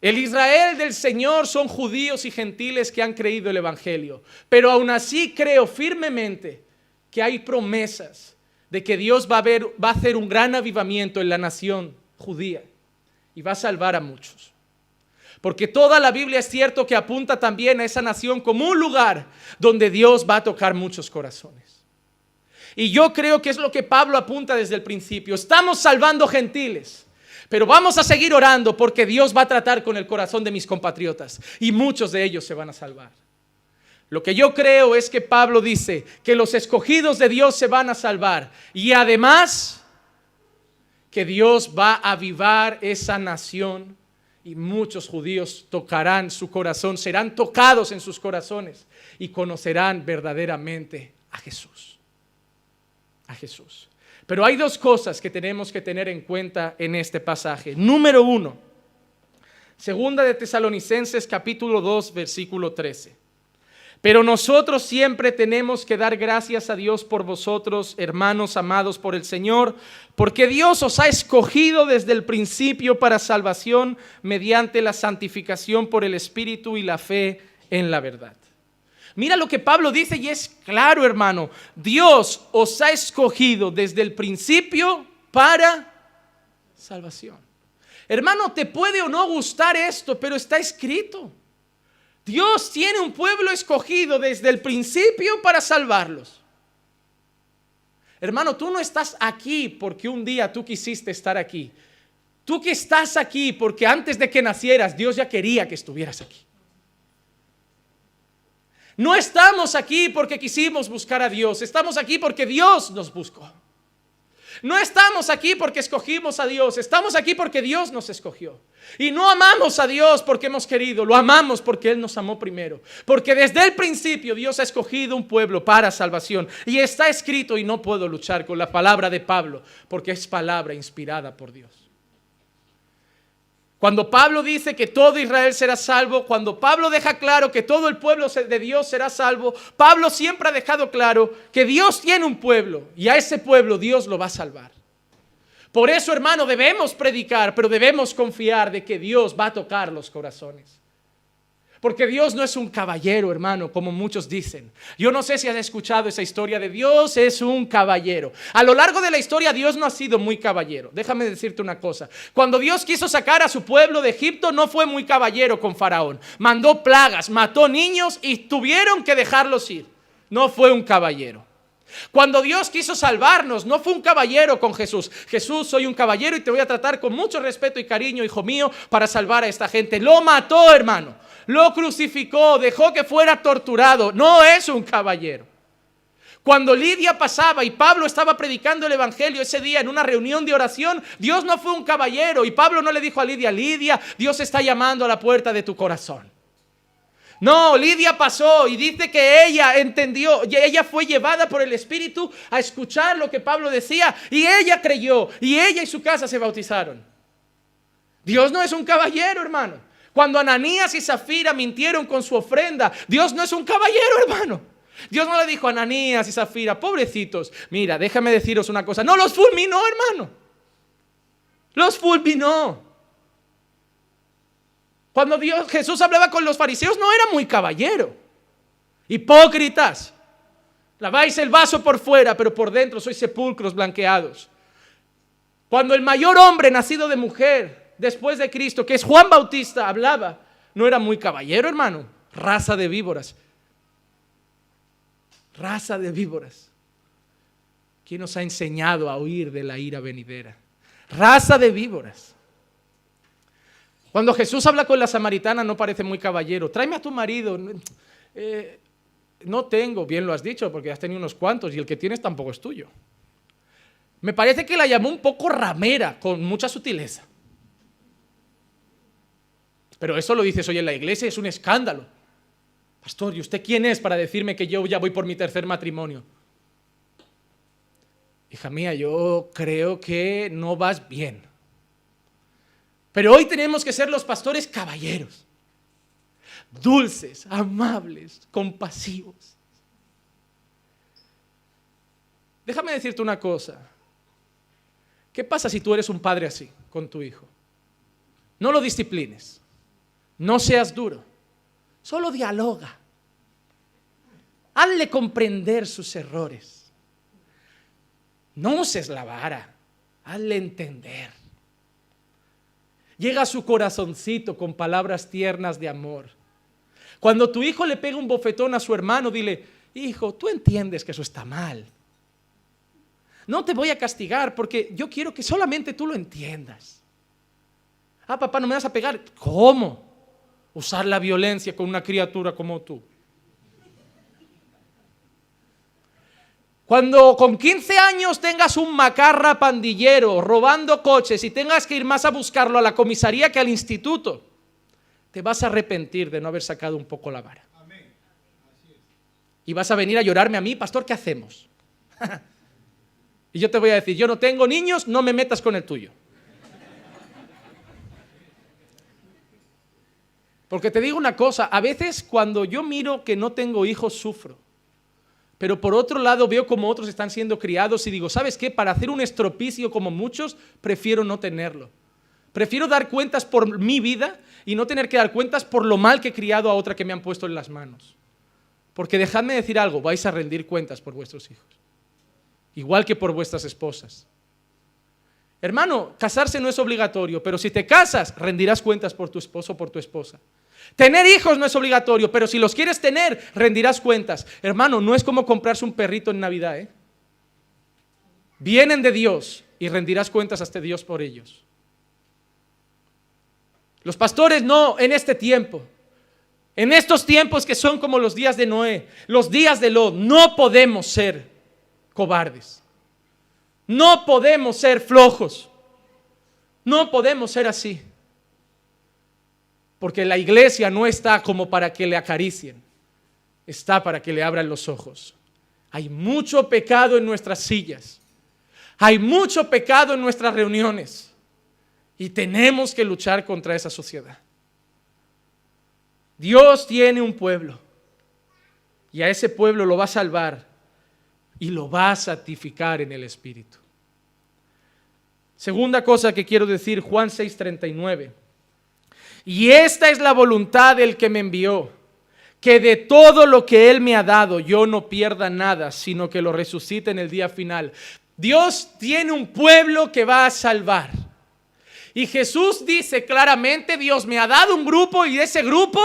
El Israel del Señor son judíos y gentiles que han creído el Evangelio. Pero aún así creo firmemente que hay promesas de que Dios va a, va a hacer un gran avivamiento en la nación judía y va a salvar a muchos. Porque toda la Biblia es cierto que apunta también a esa nación como un lugar donde Dios va a tocar muchos corazones. Y yo creo que es lo que Pablo apunta desde el principio. Estamos salvando gentiles, pero vamos a seguir orando porque Dios va a tratar con el corazón de mis compatriotas y muchos de ellos se van a salvar. Lo que yo creo es que Pablo dice que los escogidos de Dios se van a salvar y además que Dios va a avivar esa nación y muchos judíos tocarán su corazón, serán tocados en sus corazones y conocerán verdaderamente a Jesús. A Jesús. Pero hay dos cosas que tenemos que tener en cuenta en este pasaje. Número uno, segunda de Tesalonicenses capítulo 2, versículo 13. Pero nosotros siempre tenemos que dar gracias a Dios por vosotros, hermanos amados por el Señor, porque Dios os ha escogido desde el principio para salvación mediante la santificación por el Espíritu y la fe en la verdad. Mira lo que Pablo dice y es claro, hermano. Dios os ha escogido desde el principio para salvación. Hermano, te puede o no gustar esto, pero está escrito. Dios tiene un pueblo escogido desde el principio para salvarlos. Hermano, tú no estás aquí porque un día tú quisiste estar aquí. Tú que estás aquí porque antes de que nacieras Dios ya quería que estuvieras aquí. No estamos aquí porque quisimos buscar a Dios, estamos aquí porque Dios nos buscó. No estamos aquí porque escogimos a Dios, estamos aquí porque Dios nos escogió. Y no amamos a Dios porque hemos querido, lo amamos porque Él nos amó primero. Porque desde el principio Dios ha escogido un pueblo para salvación. Y está escrito y no puedo luchar con la palabra de Pablo porque es palabra inspirada por Dios. Cuando Pablo dice que todo Israel será salvo, cuando Pablo deja claro que todo el pueblo de Dios será salvo, Pablo siempre ha dejado claro que Dios tiene un pueblo y a ese pueblo Dios lo va a salvar. Por eso, hermano, debemos predicar, pero debemos confiar de que Dios va a tocar los corazones. Porque Dios no es un caballero, hermano, como muchos dicen. Yo no sé si has escuchado esa historia de Dios es un caballero. A lo largo de la historia Dios no ha sido muy caballero. Déjame decirte una cosa. Cuando Dios quiso sacar a su pueblo de Egipto no fue muy caballero con Faraón. Mandó plagas, mató niños y tuvieron que dejarlos ir. No fue un caballero. Cuando Dios quiso salvarnos, no fue un caballero con Jesús. Jesús, soy un caballero y te voy a tratar con mucho respeto y cariño, hijo mío, para salvar a esta gente. Lo mató, hermano. Lo crucificó, dejó que fuera torturado. No es un caballero. Cuando Lidia pasaba y Pablo estaba predicando el Evangelio ese día en una reunión de oración, Dios no fue un caballero y Pablo no le dijo a Lidia, Lidia, Dios está llamando a la puerta de tu corazón. No, Lidia pasó y dice que ella entendió, y ella fue llevada por el Espíritu a escuchar lo que Pablo decía y ella creyó y ella y su casa se bautizaron. Dios no es un caballero, hermano. Cuando Ananías y Zafira mintieron con su ofrenda, Dios no es un caballero, hermano. Dios no le dijo a Ananías y Zafira, pobrecitos, mira, déjame deciros una cosa, no los fulminó, hermano. Los fulminó. Cuando Dios, Jesús hablaba con los fariseos no era muy caballero. Hipócritas. Laváis el vaso por fuera, pero por dentro sois sepulcros blanqueados. Cuando el mayor hombre nacido de mujer después de Cristo, que es Juan Bautista, hablaba, no era muy caballero, hermano. Raza de víboras. Raza de víboras. ¿Quién nos ha enseñado a huir de la ira venidera? Raza de víboras. Cuando Jesús habla con la samaritana no parece muy caballero. Tráeme a tu marido. Eh, no tengo, bien lo has dicho, porque has tenido unos cuantos y el que tienes tampoco es tuyo. Me parece que la llamó un poco ramera, con mucha sutileza. Pero eso lo dices hoy en la iglesia, es un escándalo. Pastor, ¿y usted quién es para decirme que yo ya voy por mi tercer matrimonio? Hija mía, yo creo que no vas bien. Pero hoy tenemos que ser los pastores caballeros, dulces, amables, compasivos. Déjame decirte una cosa. ¿Qué pasa si tú eres un padre así con tu hijo? No lo disciplines, no seas duro, solo dialoga. Hazle comprender sus errores. No uses la vara, hazle entender. Llega a su corazoncito con palabras tiernas de amor. Cuando tu hijo le pega un bofetón a su hermano, dile, hijo, tú entiendes que eso está mal. No te voy a castigar porque yo quiero que solamente tú lo entiendas. Ah, papá, no me vas a pegar. ¿Cómo? Usar la violencia con una criatura como tú. Cuando con 15 años tengas un macarra pandillero robando coches y tengas que ir más a buscarlo a la comisaría que al instituto, te vas a arrepentir de no haber sacado un poco la vara. Y vas a venir a llorarme a mí, pastor, ¿qué hacemos? y yo te voy a decir, yo no tengo niños, no me metas con el tuyo. Porque te digo una cosa, a veces cuando yo miro que no tengo hijos sufro. Pero por otro lado veo como otros están siendo criados y digo, ¿sabes qué? Para hacer un estropicio como muchos, prefiero no tenerlo. Prefiero dar cuentas por mi vida y no tener que dar cuentas por lo mal que he criado a otra que me han puesto en las manos. Porque dejadme decir algo, vais a rendir cuentas por vuestros hijos. Igual que por vuestras esposas. Hermano, casarse no es obligatorio, pero si te casas, rendirás cuentas por tu esposo o por tu esposa. Tener hijos no es obligatorio, pero si los quieres tener, rendirás cuentas. Hermano, no es como comprarse un perrito en Navidad. ¿eh? Vienen de Dios y rendirás cuentas hasta Dios por ellos. Los pastores no en este tiempo. En estos tiempos que son como los días de Noé, los días de Lot, no podemos ser cobardes. No podemos ser flojos. No podemos ser así. Porque la iglesia no está como para que le acaricien, está para que le abran los ojos. Hay mucho pecado en nuestras sillas. Hay mucho pecado en nuestras reuniones. Y tenemos que luchar contra esa sociedad. Dios tiene un pueblo. Y a ese pueblo lo va a salvar y lo va a santificar en el Espíritu. Segunda cosa que quiero decir, Juan 6:39. Y esta es la voluntad del que me envió, que de todo lo que Él me ha dado yo no pierda nada, sino que lo resucite en el día final. Dios tiene un pueblo que va a salvar. Y Jesús dice claramente, Dios me ha dado un grupo y de ese grupo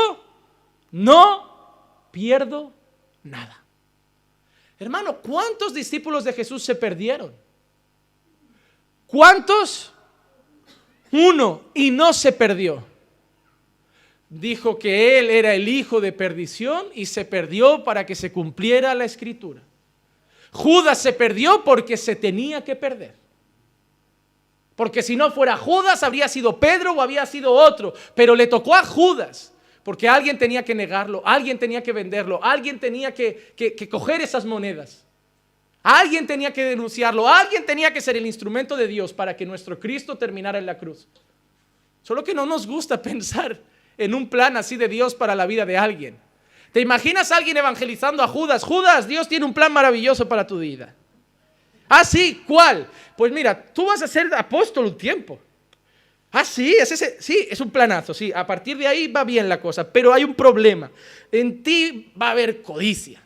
no pierdo nada. Hermano, ¿cuántos discípulos de Jesús se perdieron? ¿Cuántos? Uno, y no se perdió. Dijo que él era el hijo de perdición y se perdió para que se cumpliera la escritura. Judas se perdió porque se tenía que perder. Porque si no fuera Judas, habría sido Pedro o había sido otro. Pero le tocó a Judas. Porque alguien tenía que negarlo, alguien tenía que venderlo, alguien tenía que, coger esas monedas. Alguien tenía que denunciarlo, alguien tenía que ser el instrumento de Dios para que nuestro Cristo terminara en la cruz. Solo que no nos gusta pensar en un plan así de Dios para la vida de alguien. ¿Te imaginas a alguien evangelizando a Judas? Judas, Dios tiene un plan maravilloso para tu vida. Ah, sí, ¿cuál? Pues mira, tú vas a ser apóstol un tiempo. Ah, sí, es ese, sí, es un planazo, sí. A partir de ahí va bien la cosa, pero hay un problema. En ti va a haber codicia.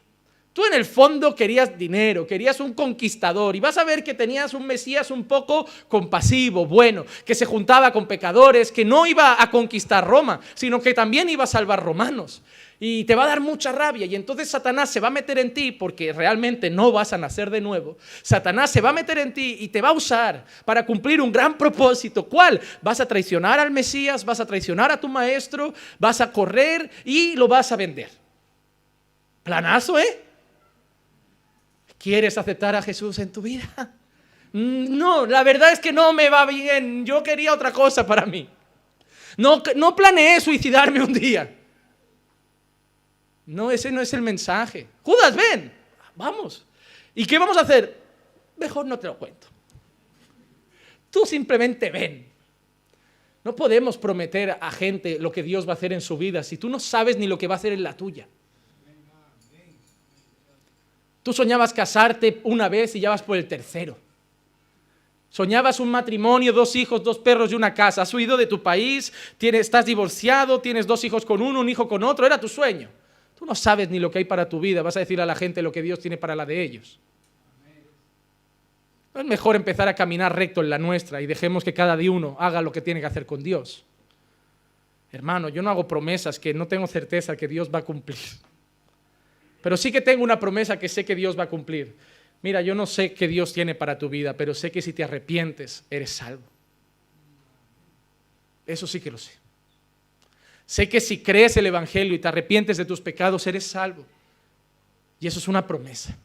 Tú en el fondo querías dinero, querías un conquistador y vas a ver que tenías un Mesías un poco compasivo, bueno, que se juntaba con pecadores, que no iba a conquistar Roma, sino que también iba a salvar romanos y te va a dar mucha rabia y entonces Satanás se va a meter en ti porque realmente no vas a nacer de nuevo. Satanás se va a meter en ti y te va a usar para cumplir un gran propósito. ¿Cuál? Vas a traicionar al Mesías, vas a traicionar a tu maestro, vas a correr y lo vas a vender. Planazo, ¿eh? ¿Quieres aceptar a Jesús en tu vida? Mm, no, la verdad es que no me va bien. Yo quería otra cosa para mí. No, no planeé suicidarme un día. No, ese no es el mensaje. Judas, ven, vamos. ¿Y qué vamos a hacer? Mejor no te lo cuento. Tú simplemente ven. No podemos prometer a gente lo que Dios va a hacer en su vida si tú no sabes ni lo que va a hacer en la tuya. Tú soñabas casarte una vez y ya vas por el tercero. Soñabas un matrimonio, dos hijos, dos perros y una casa. Has huido de tu país, tienes, estás divorciado, tienes dos hijos con uno, un hijo con otro. Era tu sueño. Tú no sabes ni lo que hay para tu vida, vas a decir a la gente lo que Dios tiene para la de ellos. ¿No es mejor empezar a caminar recto en la nuestra y dejemos que cada día uno haga lo que tiene que hacer con Dios? Hermano, yo no hago promesas que no tengo certeza que Dios va a cumplir. Pero sí que tengo una promesa que sé que Dios va a cumplir. Mira, yo no sé qué Dios tiene para tu vida, pero sé que si te arrepientes, eres salvo. Eso sí que lo sé. Sé que si crees el Evangelio y te arrepientes de tus pecados, eres salvo. Y eso es una promesa.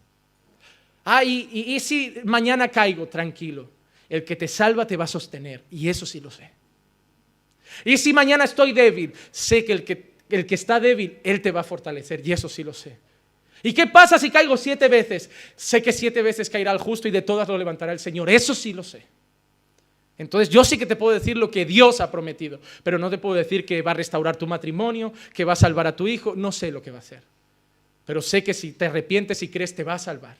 Ah, y, si mañana caigo, tranquilo. El que te salva te va a sostener. Y eso sí lo sé. Y si mañana estoy débil, sé que el que, el que está débil, Él te va a fortalecer. Y eso sí lo sé. ¿Y qué pasa si caigo siete veces? Sé que siete veces caerá el justo y de todas lo levantará el Señor. Eso sí lo sé. Entonces yo sí que te puedo decir lo que Dios ha prometido, pero no te puedo decir que va a restaurar tu matrimonio, que va a salvar a tu hijo, no sé lo que va a hacer. Pero sé que si te arrepientes y crees, te va a salvar.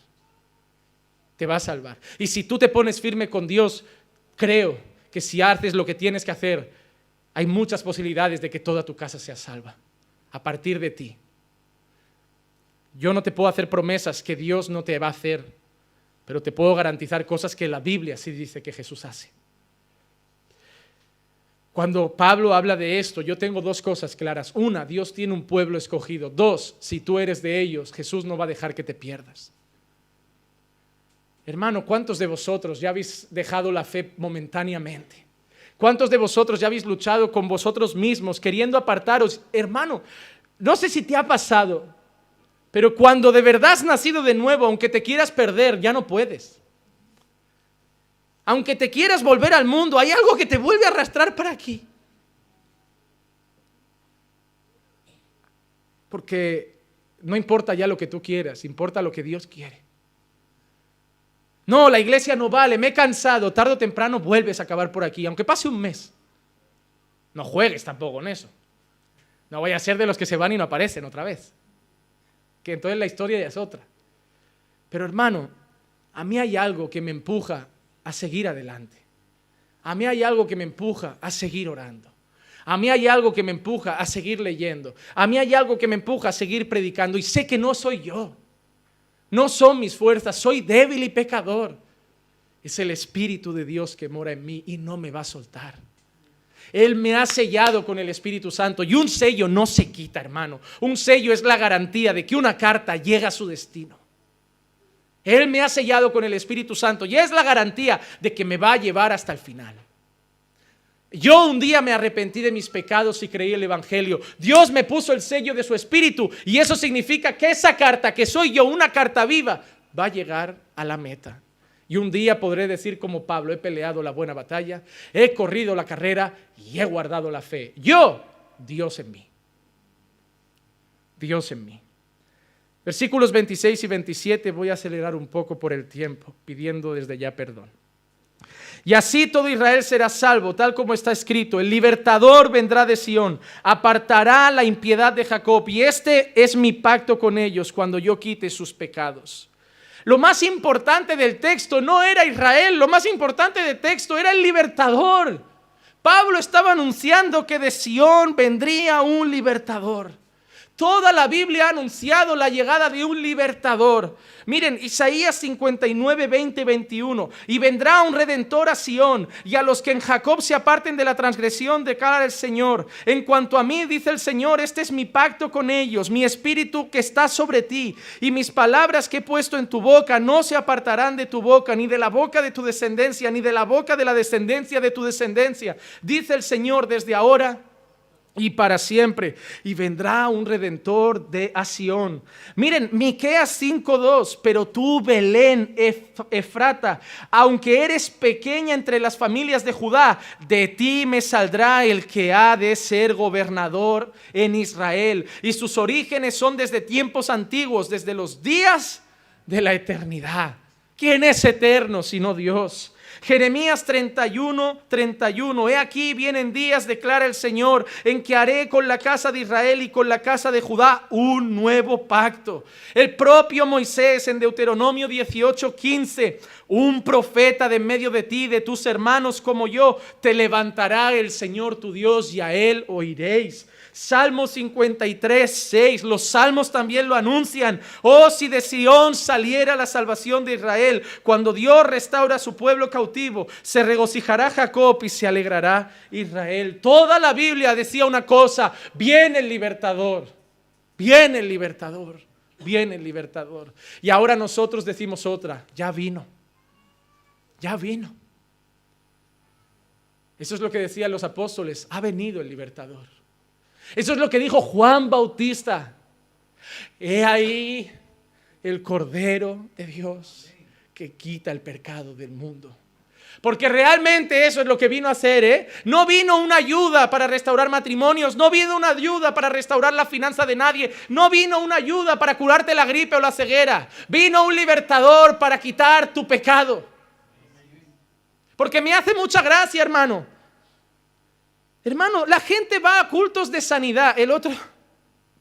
Te va a salvar. Y si tú te pones firme con Dios, creo que si haces lo que tienes que hacer, hay muchas posibilidades de que toda tu casa sea salva. A partir de ti. Yo no te puedo hacer promesas que Dios no te va a hacer, pero te puedo garantizar cosas que la Biblia sí dice que Jesús hace. Cuando Pablo habla de esto, yo tengo dos cosas claras. Una, Dios tiene un pueblo escogido. Dos, si tú eres de ellos, Jesús no va a dejar que te pierdas. Hermano, ¿cuántos de vosotros ya habéis dejado la fe momentáneamente? ¿Cuántos de vosotros ya habéis luchado con vosotros mismos queriendo apartaros? Hermano, no sé si te ha pasado, pero cuando de verdad has nacido de nuevo, aunque te quieras perder, ya no puedes. Aunque te quieras volver al mundo, hay algo que te vuelve a arrastrar para aquí. Porque no importa ya lo que tú quieras, importa lo que Dios quiere. No, la iglesia no vale, me he cansado, tarde o temprano vuelves a acabar por aquí, aunque pase un mes. No juegues tampoco en eso. No vaya a ser de los que se van y no aparecen otra vez. Que entonces la historia ya es otra. Pero hermano, a mí hay algo que me empuja a seguir adelante. A mí hay algo que me empuja a seguir orando. A mí hay algo que me empuja a seguir leyendo. A mí hay algo que me empuja a seguir predicando. Y sé que no soy yo. No son mis fuerzas. Soy débil y pecador. Es el Espíritu de Dios que mora en mí y no me va a soltar. Él me ha sellado con el Espíritu Santo y un sello no se quita, hermano. Un sello es la garantía de que una carta llega a su destino. Él me ha sellado con el Espíritu Santo y es la garantía de que me va a llevar hasta el final. Yo un día me arrepentí de mis pecados y creí el Evangelio. Dios me puso el sello de su Espíritu y eso significa que esa carta, que soy yo, una carta viva, va a llegar a la meta. Y un día podré decir como Pablo, he peleado la buena batalla, he corrido la carrera y he guardado la fe. Yo, Dios en mí. Dios en mí. Versículos 26 y 27 voy a acelerar un poco por el tiempo, pidiendo desde ya perdón. Y así todo Israel será salvo, tal como está escrito. El libertador vendrá de Sión, apartará la impiedad de Jacob, y este es mi pacto con ellos cuando yo quite sus pecados. Lo más importante del texto no era Israel, lo más importante del texto era el libertador. Pablo estaba anunciando que de Sión vendría un libertador. Toda la Biblia ha anunciado la llegada de un libertador. Miren, Isaías 59, 20, 21. Y vendrá un redentor a Sión y a los que en Jacob se aparten de la transgresión de cara del Señor. En cuanto a mí, dice el Señor, este es mi pacto con ellos, mi espíritu que está sobre ti y mis palabras que he puesto en tu boca no se apartarán de tu boca, ni de la boca de tu descendencia, ni de la boca de la descendencia de tu descendencia. Dice el Señor desde ahora y para siempre. Y vendrá un redentor de Asión. Miren, Miqueas 5:2, pero tú Belén Efrata, aunque eres pequeña entre las familias de Judá, de ti me saldrá el que ha de ser gobernador en Israel, y sus orígenes son desde tiempos antiguos, desde los días de la eternidad. ¿Quién es eterno sino Dios? Jeremías 31, 31. He aquí vienen días, declara el Señor, en que haré con la casa de Israel y con la casa de Judá un nuevo pacto. El propio Moisés en Deuteronomio 18, 15. Un profeta de medio de ti, de tus hermanos como yo, te levantará el Señor tu Dios y a él oiréis. Salmo 53, 6. Los salmos también lo anuncian. Oh, si de Sión saliera la salvación de Israel, cuando Dios restaura a su pueblo cautivo, se regocijará Jacob y se alegrará Israel. Toda la Biblia decía una cosa, viene el libertador, viene el libertador, viene el libertador. Y ahora nosotros decimos otra, ya vino, ya vino. Eso es lo que decían los apóstoles, ha venido el libertador. Eso es lo que dijo Juan Bautista. He ahí el Cordero de Dios que quita el pecado del mundo. Porque realmente eso es lo que vino a hacer, ¿eh? No vino una ayuda para restaurar matrimonios, no vino una ayuda para restaurar la finanza de nadie, no vino una ayuda para curarte la gripe o la ceguera, vino un libertador para quitar tu pecado. Porque me hace mucha gracia, hermano. Hermano, la gente va a cultos de sanidad. El otro,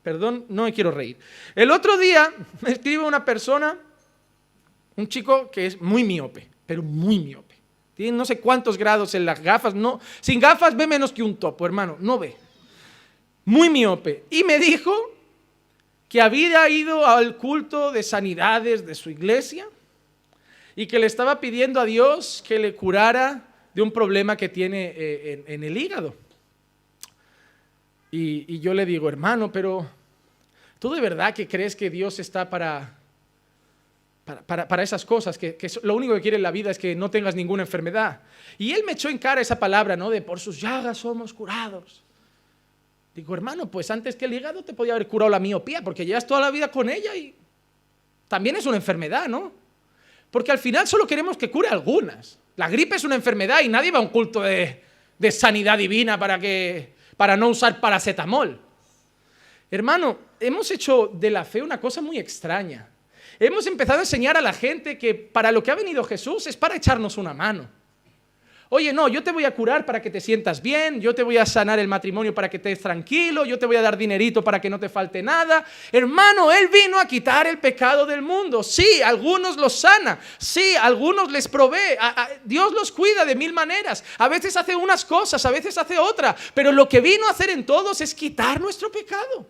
perdón, no me quiero reír. El otro día me escribe una persona, un chico que es muy miope, pero muy miope. Tiene no sé cuántos grados en las gafas. No, sin gafas ve menos que un topo, hermano. No ve. Muy miope. Y me dijo que había ido al culto de sanidades de su iglesia y que le estaba pidiendo a Dios que le curara de un problema que tiene eh, en, el hígado. Y, yo le digo, hermano, pero ¿tú de verdad que crees que Dios está para, para, esas cosas? Que, que, lo único que quiere en la vida es que no tengas ninguna enfermedad. Y él me echó en cara esa palabra, ¿no? De por sus llagas somos curados. Digo, hermano, pues antes que el hígado te podía haber curado la miopía, porque llevas toda la vida con ella y también es una enfermedad, ¿no? Porque al final solo queremos que cure algunas. La gripe es una enfermedad y nadie va a un culto de, sanidad divina para, que, para no usar paracetamol. Hermano, hemos hecho de la fe una cosa muy extraña. Hemos empezado a enseñar a la gente que para lo que ha venido Jesús es para echarnos una mano. Oye, no, yo te voy a curar para que te sientas bien, yo te voy a sanar el matrimonio para que estés tranquilo, yo te voy a dar dinerito para que no te falte nada. Hermano, Él vino a quitar el pecado del mundo. Sí, algunos los sana, sí, algunos les provee. Dios los cuida de mil maneras. A veces hace unas cosas, a veces hace otra, pero lo que vino a hacer en todos es quitar nuestro pecado.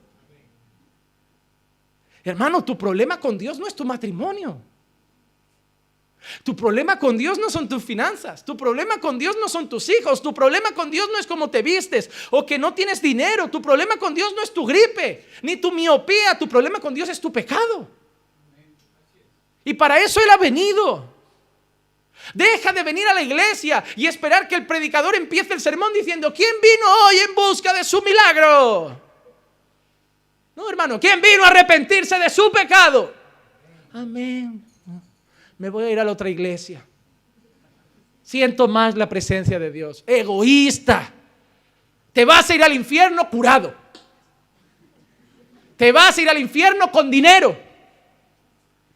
Hermano, tu problema con Dios no es tu matrimonio. Tu problema con Dios no son tus finanzas, tu problema con Dios no son tus hijos, tu problema con Dios no es cómo te vistes o que no tienes dinero, tu problema con Dios no es tu gripe, ni tu miopía, tu problema con Dios es tu pecado. Y para eso Él ha venido. Deja de venir a la iglesia y esperar que el predicador empiece el sermón diciendo, ¿quién vino hoy en busca de su milagro? No, hermano, ¿quién vino a arrepentirse de su pecado? Amén me voy a ir a la otra iglesia. Siento más la presencia de Dios. Egoísta. Te vas a ir al infierno curado. Te vas a ir al infierno con dinero.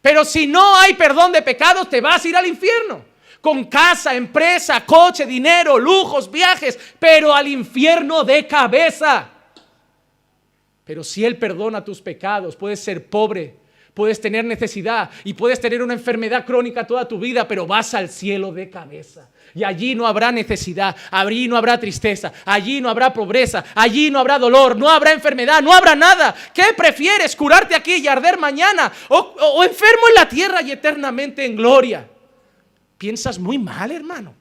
Pero si no hay perdón de pecados, te vas a ir al infierno. Con casa, empresa, coche, dinero, lujos, viajes, pero al infierno de cabeza. Pero si Él perdona tus pecados, puedes ser pobre, puedes tener necesidad y puedes tener una enfermedad crónica toda tu vida, pero vas al cielo de cabeza. Y allí no habrá necesidad, allí no habrá tristeza, allí no habrá pobreza, allí no habrá dolor, no habrá enfermedad, no habrá nada. ¿Qué prefieres? ¿Curarte aquí y arder mañana? ¿O, o enfermo en la tierra y eternamente en gloria? Piensas muy mal, hermano.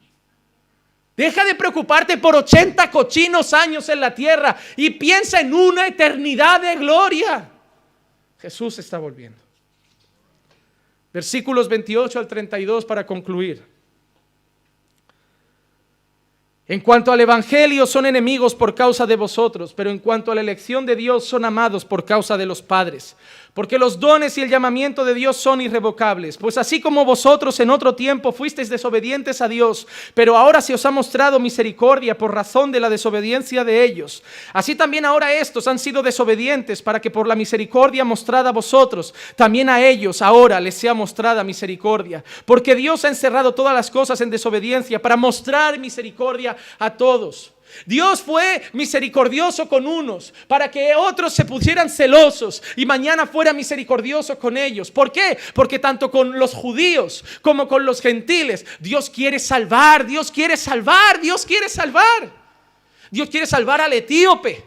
Deja de preocuparte por 80 cochinos años en la tierra y piensa en una eternidad de gloria. Jesús está volviendo. Versículos 28 al 32 para concluir. En cuanto al Evangelio son enemigos por causa de vosotros, pero en cuanto a la elección de Dios son amados por causa de los padres. Porque los dones y el llamamiento de Dios son irrevocables. Pues así como vosotros en otro tiempo fuisteis desobedientes a Dios, pero ahora se os ha mostrado misericordia por razón de la desobediencia de ellos. Así también ahora estos han sido desobedientes para que por la misericordia mostrada a vosotros, también a ellos ahora les sea mostrada misericordia. Porque Dios ha encerrado todas las cosas en desobediencia para mostrar misericordia a todos. Dios fue misericordioso con unos para que otros se pusieran celosos y mañana fuera misericordioso con ellos. ¿Por qué? Porque tanto con los judíos como con los gentiles, Dios quiere salvar, Dios quiere salvar, Dios quiere salvar. Dios quiere salvar al etíope.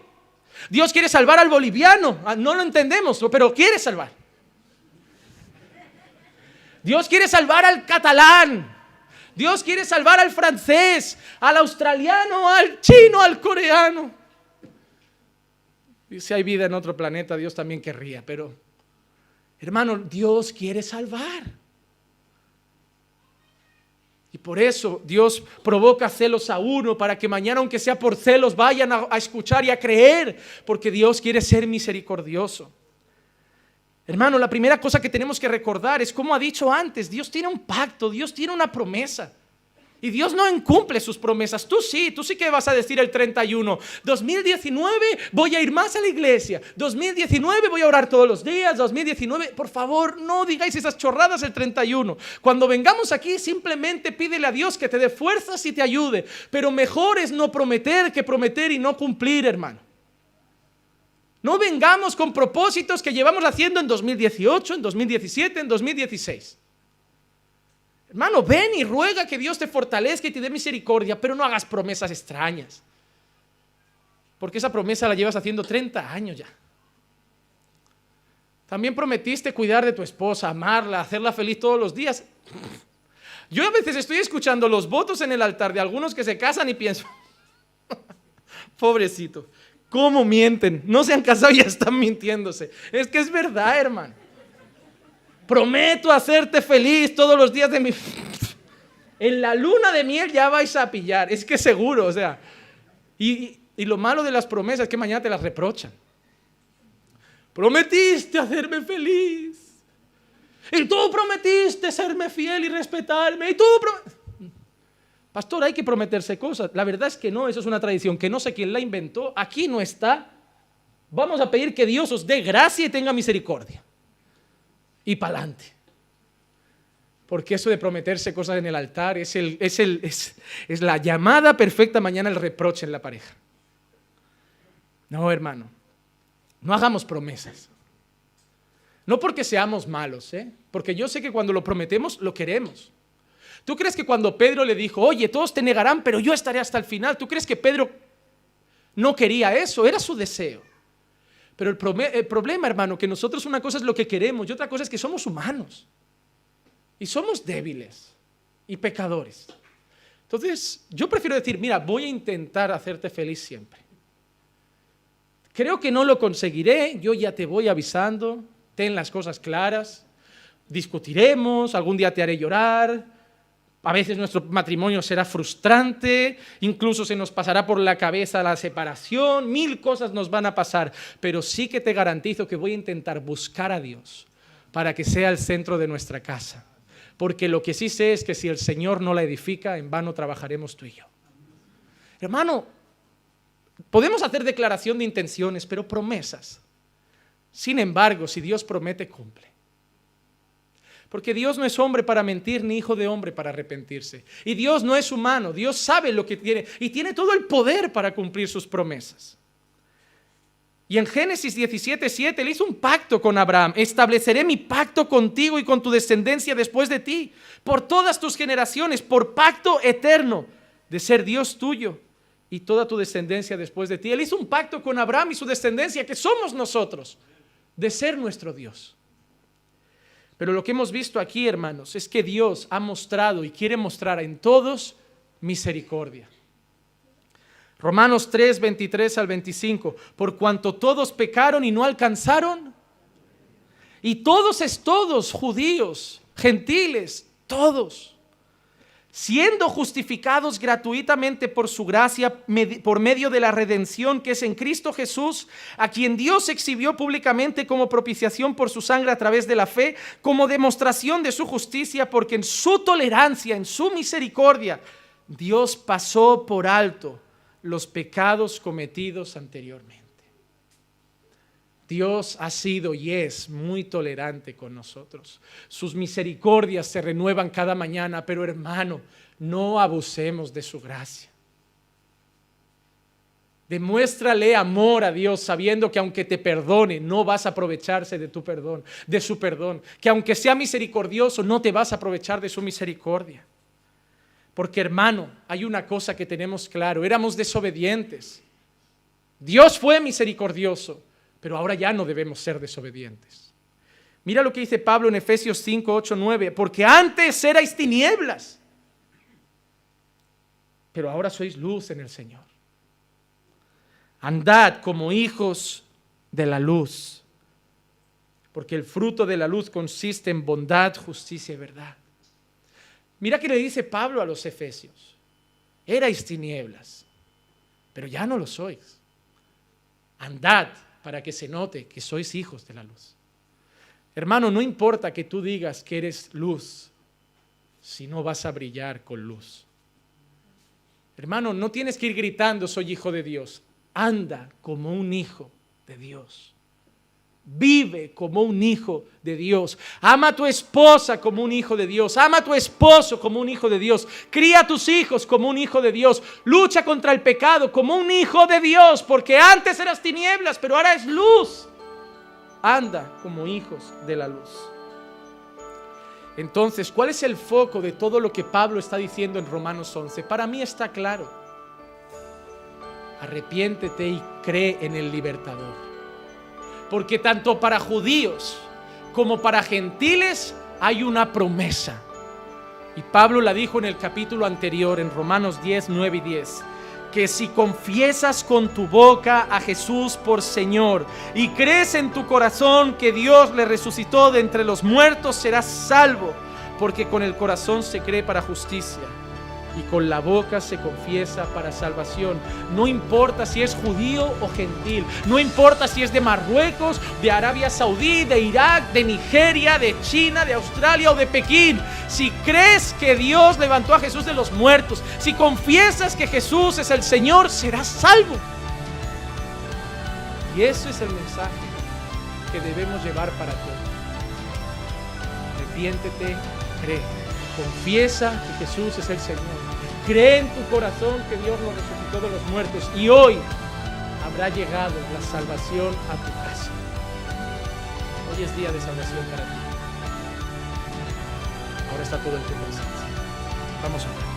Dios quiere salvar al boliviano. Ah, no lo entendemos, pero quiere salvar. Dios quiere salvar al catalán. Dios quiere salvar al francés, al australiano, al chino, al coreano. Y si hay vida en otro planeta, Dios también querría, pero hermano, Dios quiere salvar. Y por eso Dios provoca celos a uno para que mañana, aunque sea por celos, vayan a, a escuchar y a creer, porque Dios quiere ser misericordioso. Hermano, la primera cosa que tenemos que recordar es como ha dicho antes, Dios tiene un pacto, Dios tiene una promesa. Y Dios no incumple sus promesas. Tú sí, tú sí que vas a decir el 31. 2019 voy a ir más a la iglesia. 2019 voy a orar todos los días. 2019, por favor, no digáis esas chorradas el 31. Cuando vengamos aquí, simplemente pídele a Dios que te dé fuerzas y te ayude. Pero mejor es no prometer que prometer y no cumplir, hermano. No vengamos con propósitos que llevamos haciendo en 2018, en 2017, en 2016. Hermano, ven y ruega que Dios te fortalezca y te dé misericordia, pero no hagas promesas extrañas. Porque esa promesa la llevas haciendo 30 años ya. También prometiste cuidar de tu esposa, amarla, hacerla feliz todos los días. Yo a veces estoy escuchando los votos en el altar de algunos que se casan y pienso, pobrecito, ¿cómo mienten? No se han casado y ya están mintiéndose. Es que es verdad, hermano. Prometo hacerte feliz todos los días de mi... En la luna de miel ya vais a pillar, es que seguro, o sea. Y, lo malo de las promesas es que mañana te las reprochan. Prometiste hacerme feliz. Y tú prometiste serme fiel y respetarme. Y tú Pastor, hay que prometerse cosas. La verdad es que no, eso es una tradición que no sé quién la inventó. Aquí no está. Vamos a pedir que Dios os dé gracia y tenga misericordia y para adelante. Porque eso de prometerse cosas en el altar es, el, es, el, es, es la llamada perfecta mañana el reproche en la pareja. No, hermano, no hagamos promesas. No porque seamos malos, ¿eh? porque yo sé que cuando lo prometemos lo queremos. ¿Tú crees que cuando Pedro le dijo, oye, todos te negarán, pero yo estaré hasta el final, ¿tú crees que Pedro no quería eso? Era su deseo. Pero el, problema, hermano, que nosotros una cosa es lo que queremos y otra cosa es que somos humanos. Y somos débiles y pecadores. Entonces, yo prefiero decir, mira, voy a intentar hacerte feliz siempre. Creo que no lo conseguiré, yo ya te voy avisando, ten las cosas claras, discutiremos, algún día te haré llorar, a veces nuestro matrimonio será frustrante, incluso se nos pasará por la cabeza la separación, mil cosas nos van a pasar, pero sí que te garantizo que voy a intentar buscar a Dios para que sea el centro de nuestra casa. Porque lo que sí sé es que si el Señor no la edifica, en vano trabajaremos tú y yo. Hermano, podemos hacer declaración de intenciones, pero promesas. Sin embargo, si Dios promete, cumple. Porque Dios no es hombre para mentir, ni hijo de hombre para arrepentirse. Y Dios no es humano, Dios sabe lo que tiene y tiene todo el poder para cumplir sus promesas. Y en Génesis 17, 7, él hizo un pacto con Abraham. Estableceré mi pacto contigo y con tu descendencia después de ti, por todas tus generaciones, por pacto eterno de ser Dios tuyo y toda tu descendencia después de ti. Él hizo un pacto con Abraham y su descendencia, que somos nosotros, de ser nuestro Dios. Pero lo que hemos visto aquí, hermanos, es que Dios ha mostrado y quiere mostrar en todos misericordia. Romanos 3, 23 al 25, por cuanto todos pecaron y no alcanzaron, y todos es todos, judíos, gentiles, todos siendo justificados gratuitamente por su gracia por medio de la redención que es en Cristo Jesús, a quien Dios exhibió públicamente como propiciación por su sangre a través de la fe, como demostración de su justicia, porque en su tolerancia, en su misericordia, Dios pasó por alto los pecados cometidos anteriormente. Dios ha sido y es muy tolerante con nosotros. Sus misericordias se renuevan cada mañana, pero hermano, no abusemos de su gracia. Demuéstrale amor a Dios sabiendo que aunque te perdone, no vas a aprovecharse de tu perdón, de su perdón. Que aunque sea misericordioso, no te vas a aprovechar de su misericordia. Porque hermano, hay una cosa que tenemos claro, éramos desobedientes. Dios fue misericordioso, pero ahora ya no debemos ser desobedientes. Mira lo que dice Pablo en Efesios 5, 8, 9, porque antes erais tinieblas, pero ahora sois luz en el Señor. Andad como hijos de la luz, porque el fruto de la luz consiste en bondad, justicia y verdad. Mira que le dice Pablo a los efesios, erais tinieblas, pero ya no lo sois. Andad para que se note que sois hijos de la luz. Hermano, no importa que tú digas que eres luz si no vas a brillar con luz. Hermano, no tienes que ir gritando, soy hijo de Dios. Anda como un hijo de Dios. Vive como un hijo de Dios. Ama a tu esposa como un hijo de Dios. Ama a tu esposo como un hijo de Dios. Cría a tus hijos como un hijo de Dios. Lucha contra el pecado como un hijo de Dios. Porque antes eras tinieblas, pero ahora es luz. Anda como hijos de la luz. Entonces, ¿cuál es el foco de todo lo que Pablo está diciendo en Romanos 11? Para mí está claro. Arrepiéntete y cree en el libertador. Porque tanto para judíos como para gentiles hay una promesa. Y Pablo la dijo en el capítulo anterior, en Romanos 10, 9 y 10, que si confiesas con tu boca a Jesús por Señor y crees en tu corazón que Dios le resucitó de entre los muertos, serás salvo, porque con el corazón se cree para justicia y con la boca se confiesa para salvación. No importa si es judío o gentil, no importa si es de Marruecos, de Arabia Saudí, de Irak, de Nigeria, de China, de Australia o de Pekín. Si crees que Dios levantó a Jesús de los muertos, si confiesas que Jesús es el Señor, serás salvo. Y eso es el mensaje que debemos llevar para todos. Arrepiéntete, cree. Confiesa que Jesús es el Señor. Cree en tu corazón que Dios lo resucitó de los muertos y hoy habrá llegado la salvación a tu casa. Hoy es día de salvación para ti. Ahora está todo el tiempo Vamos a ver.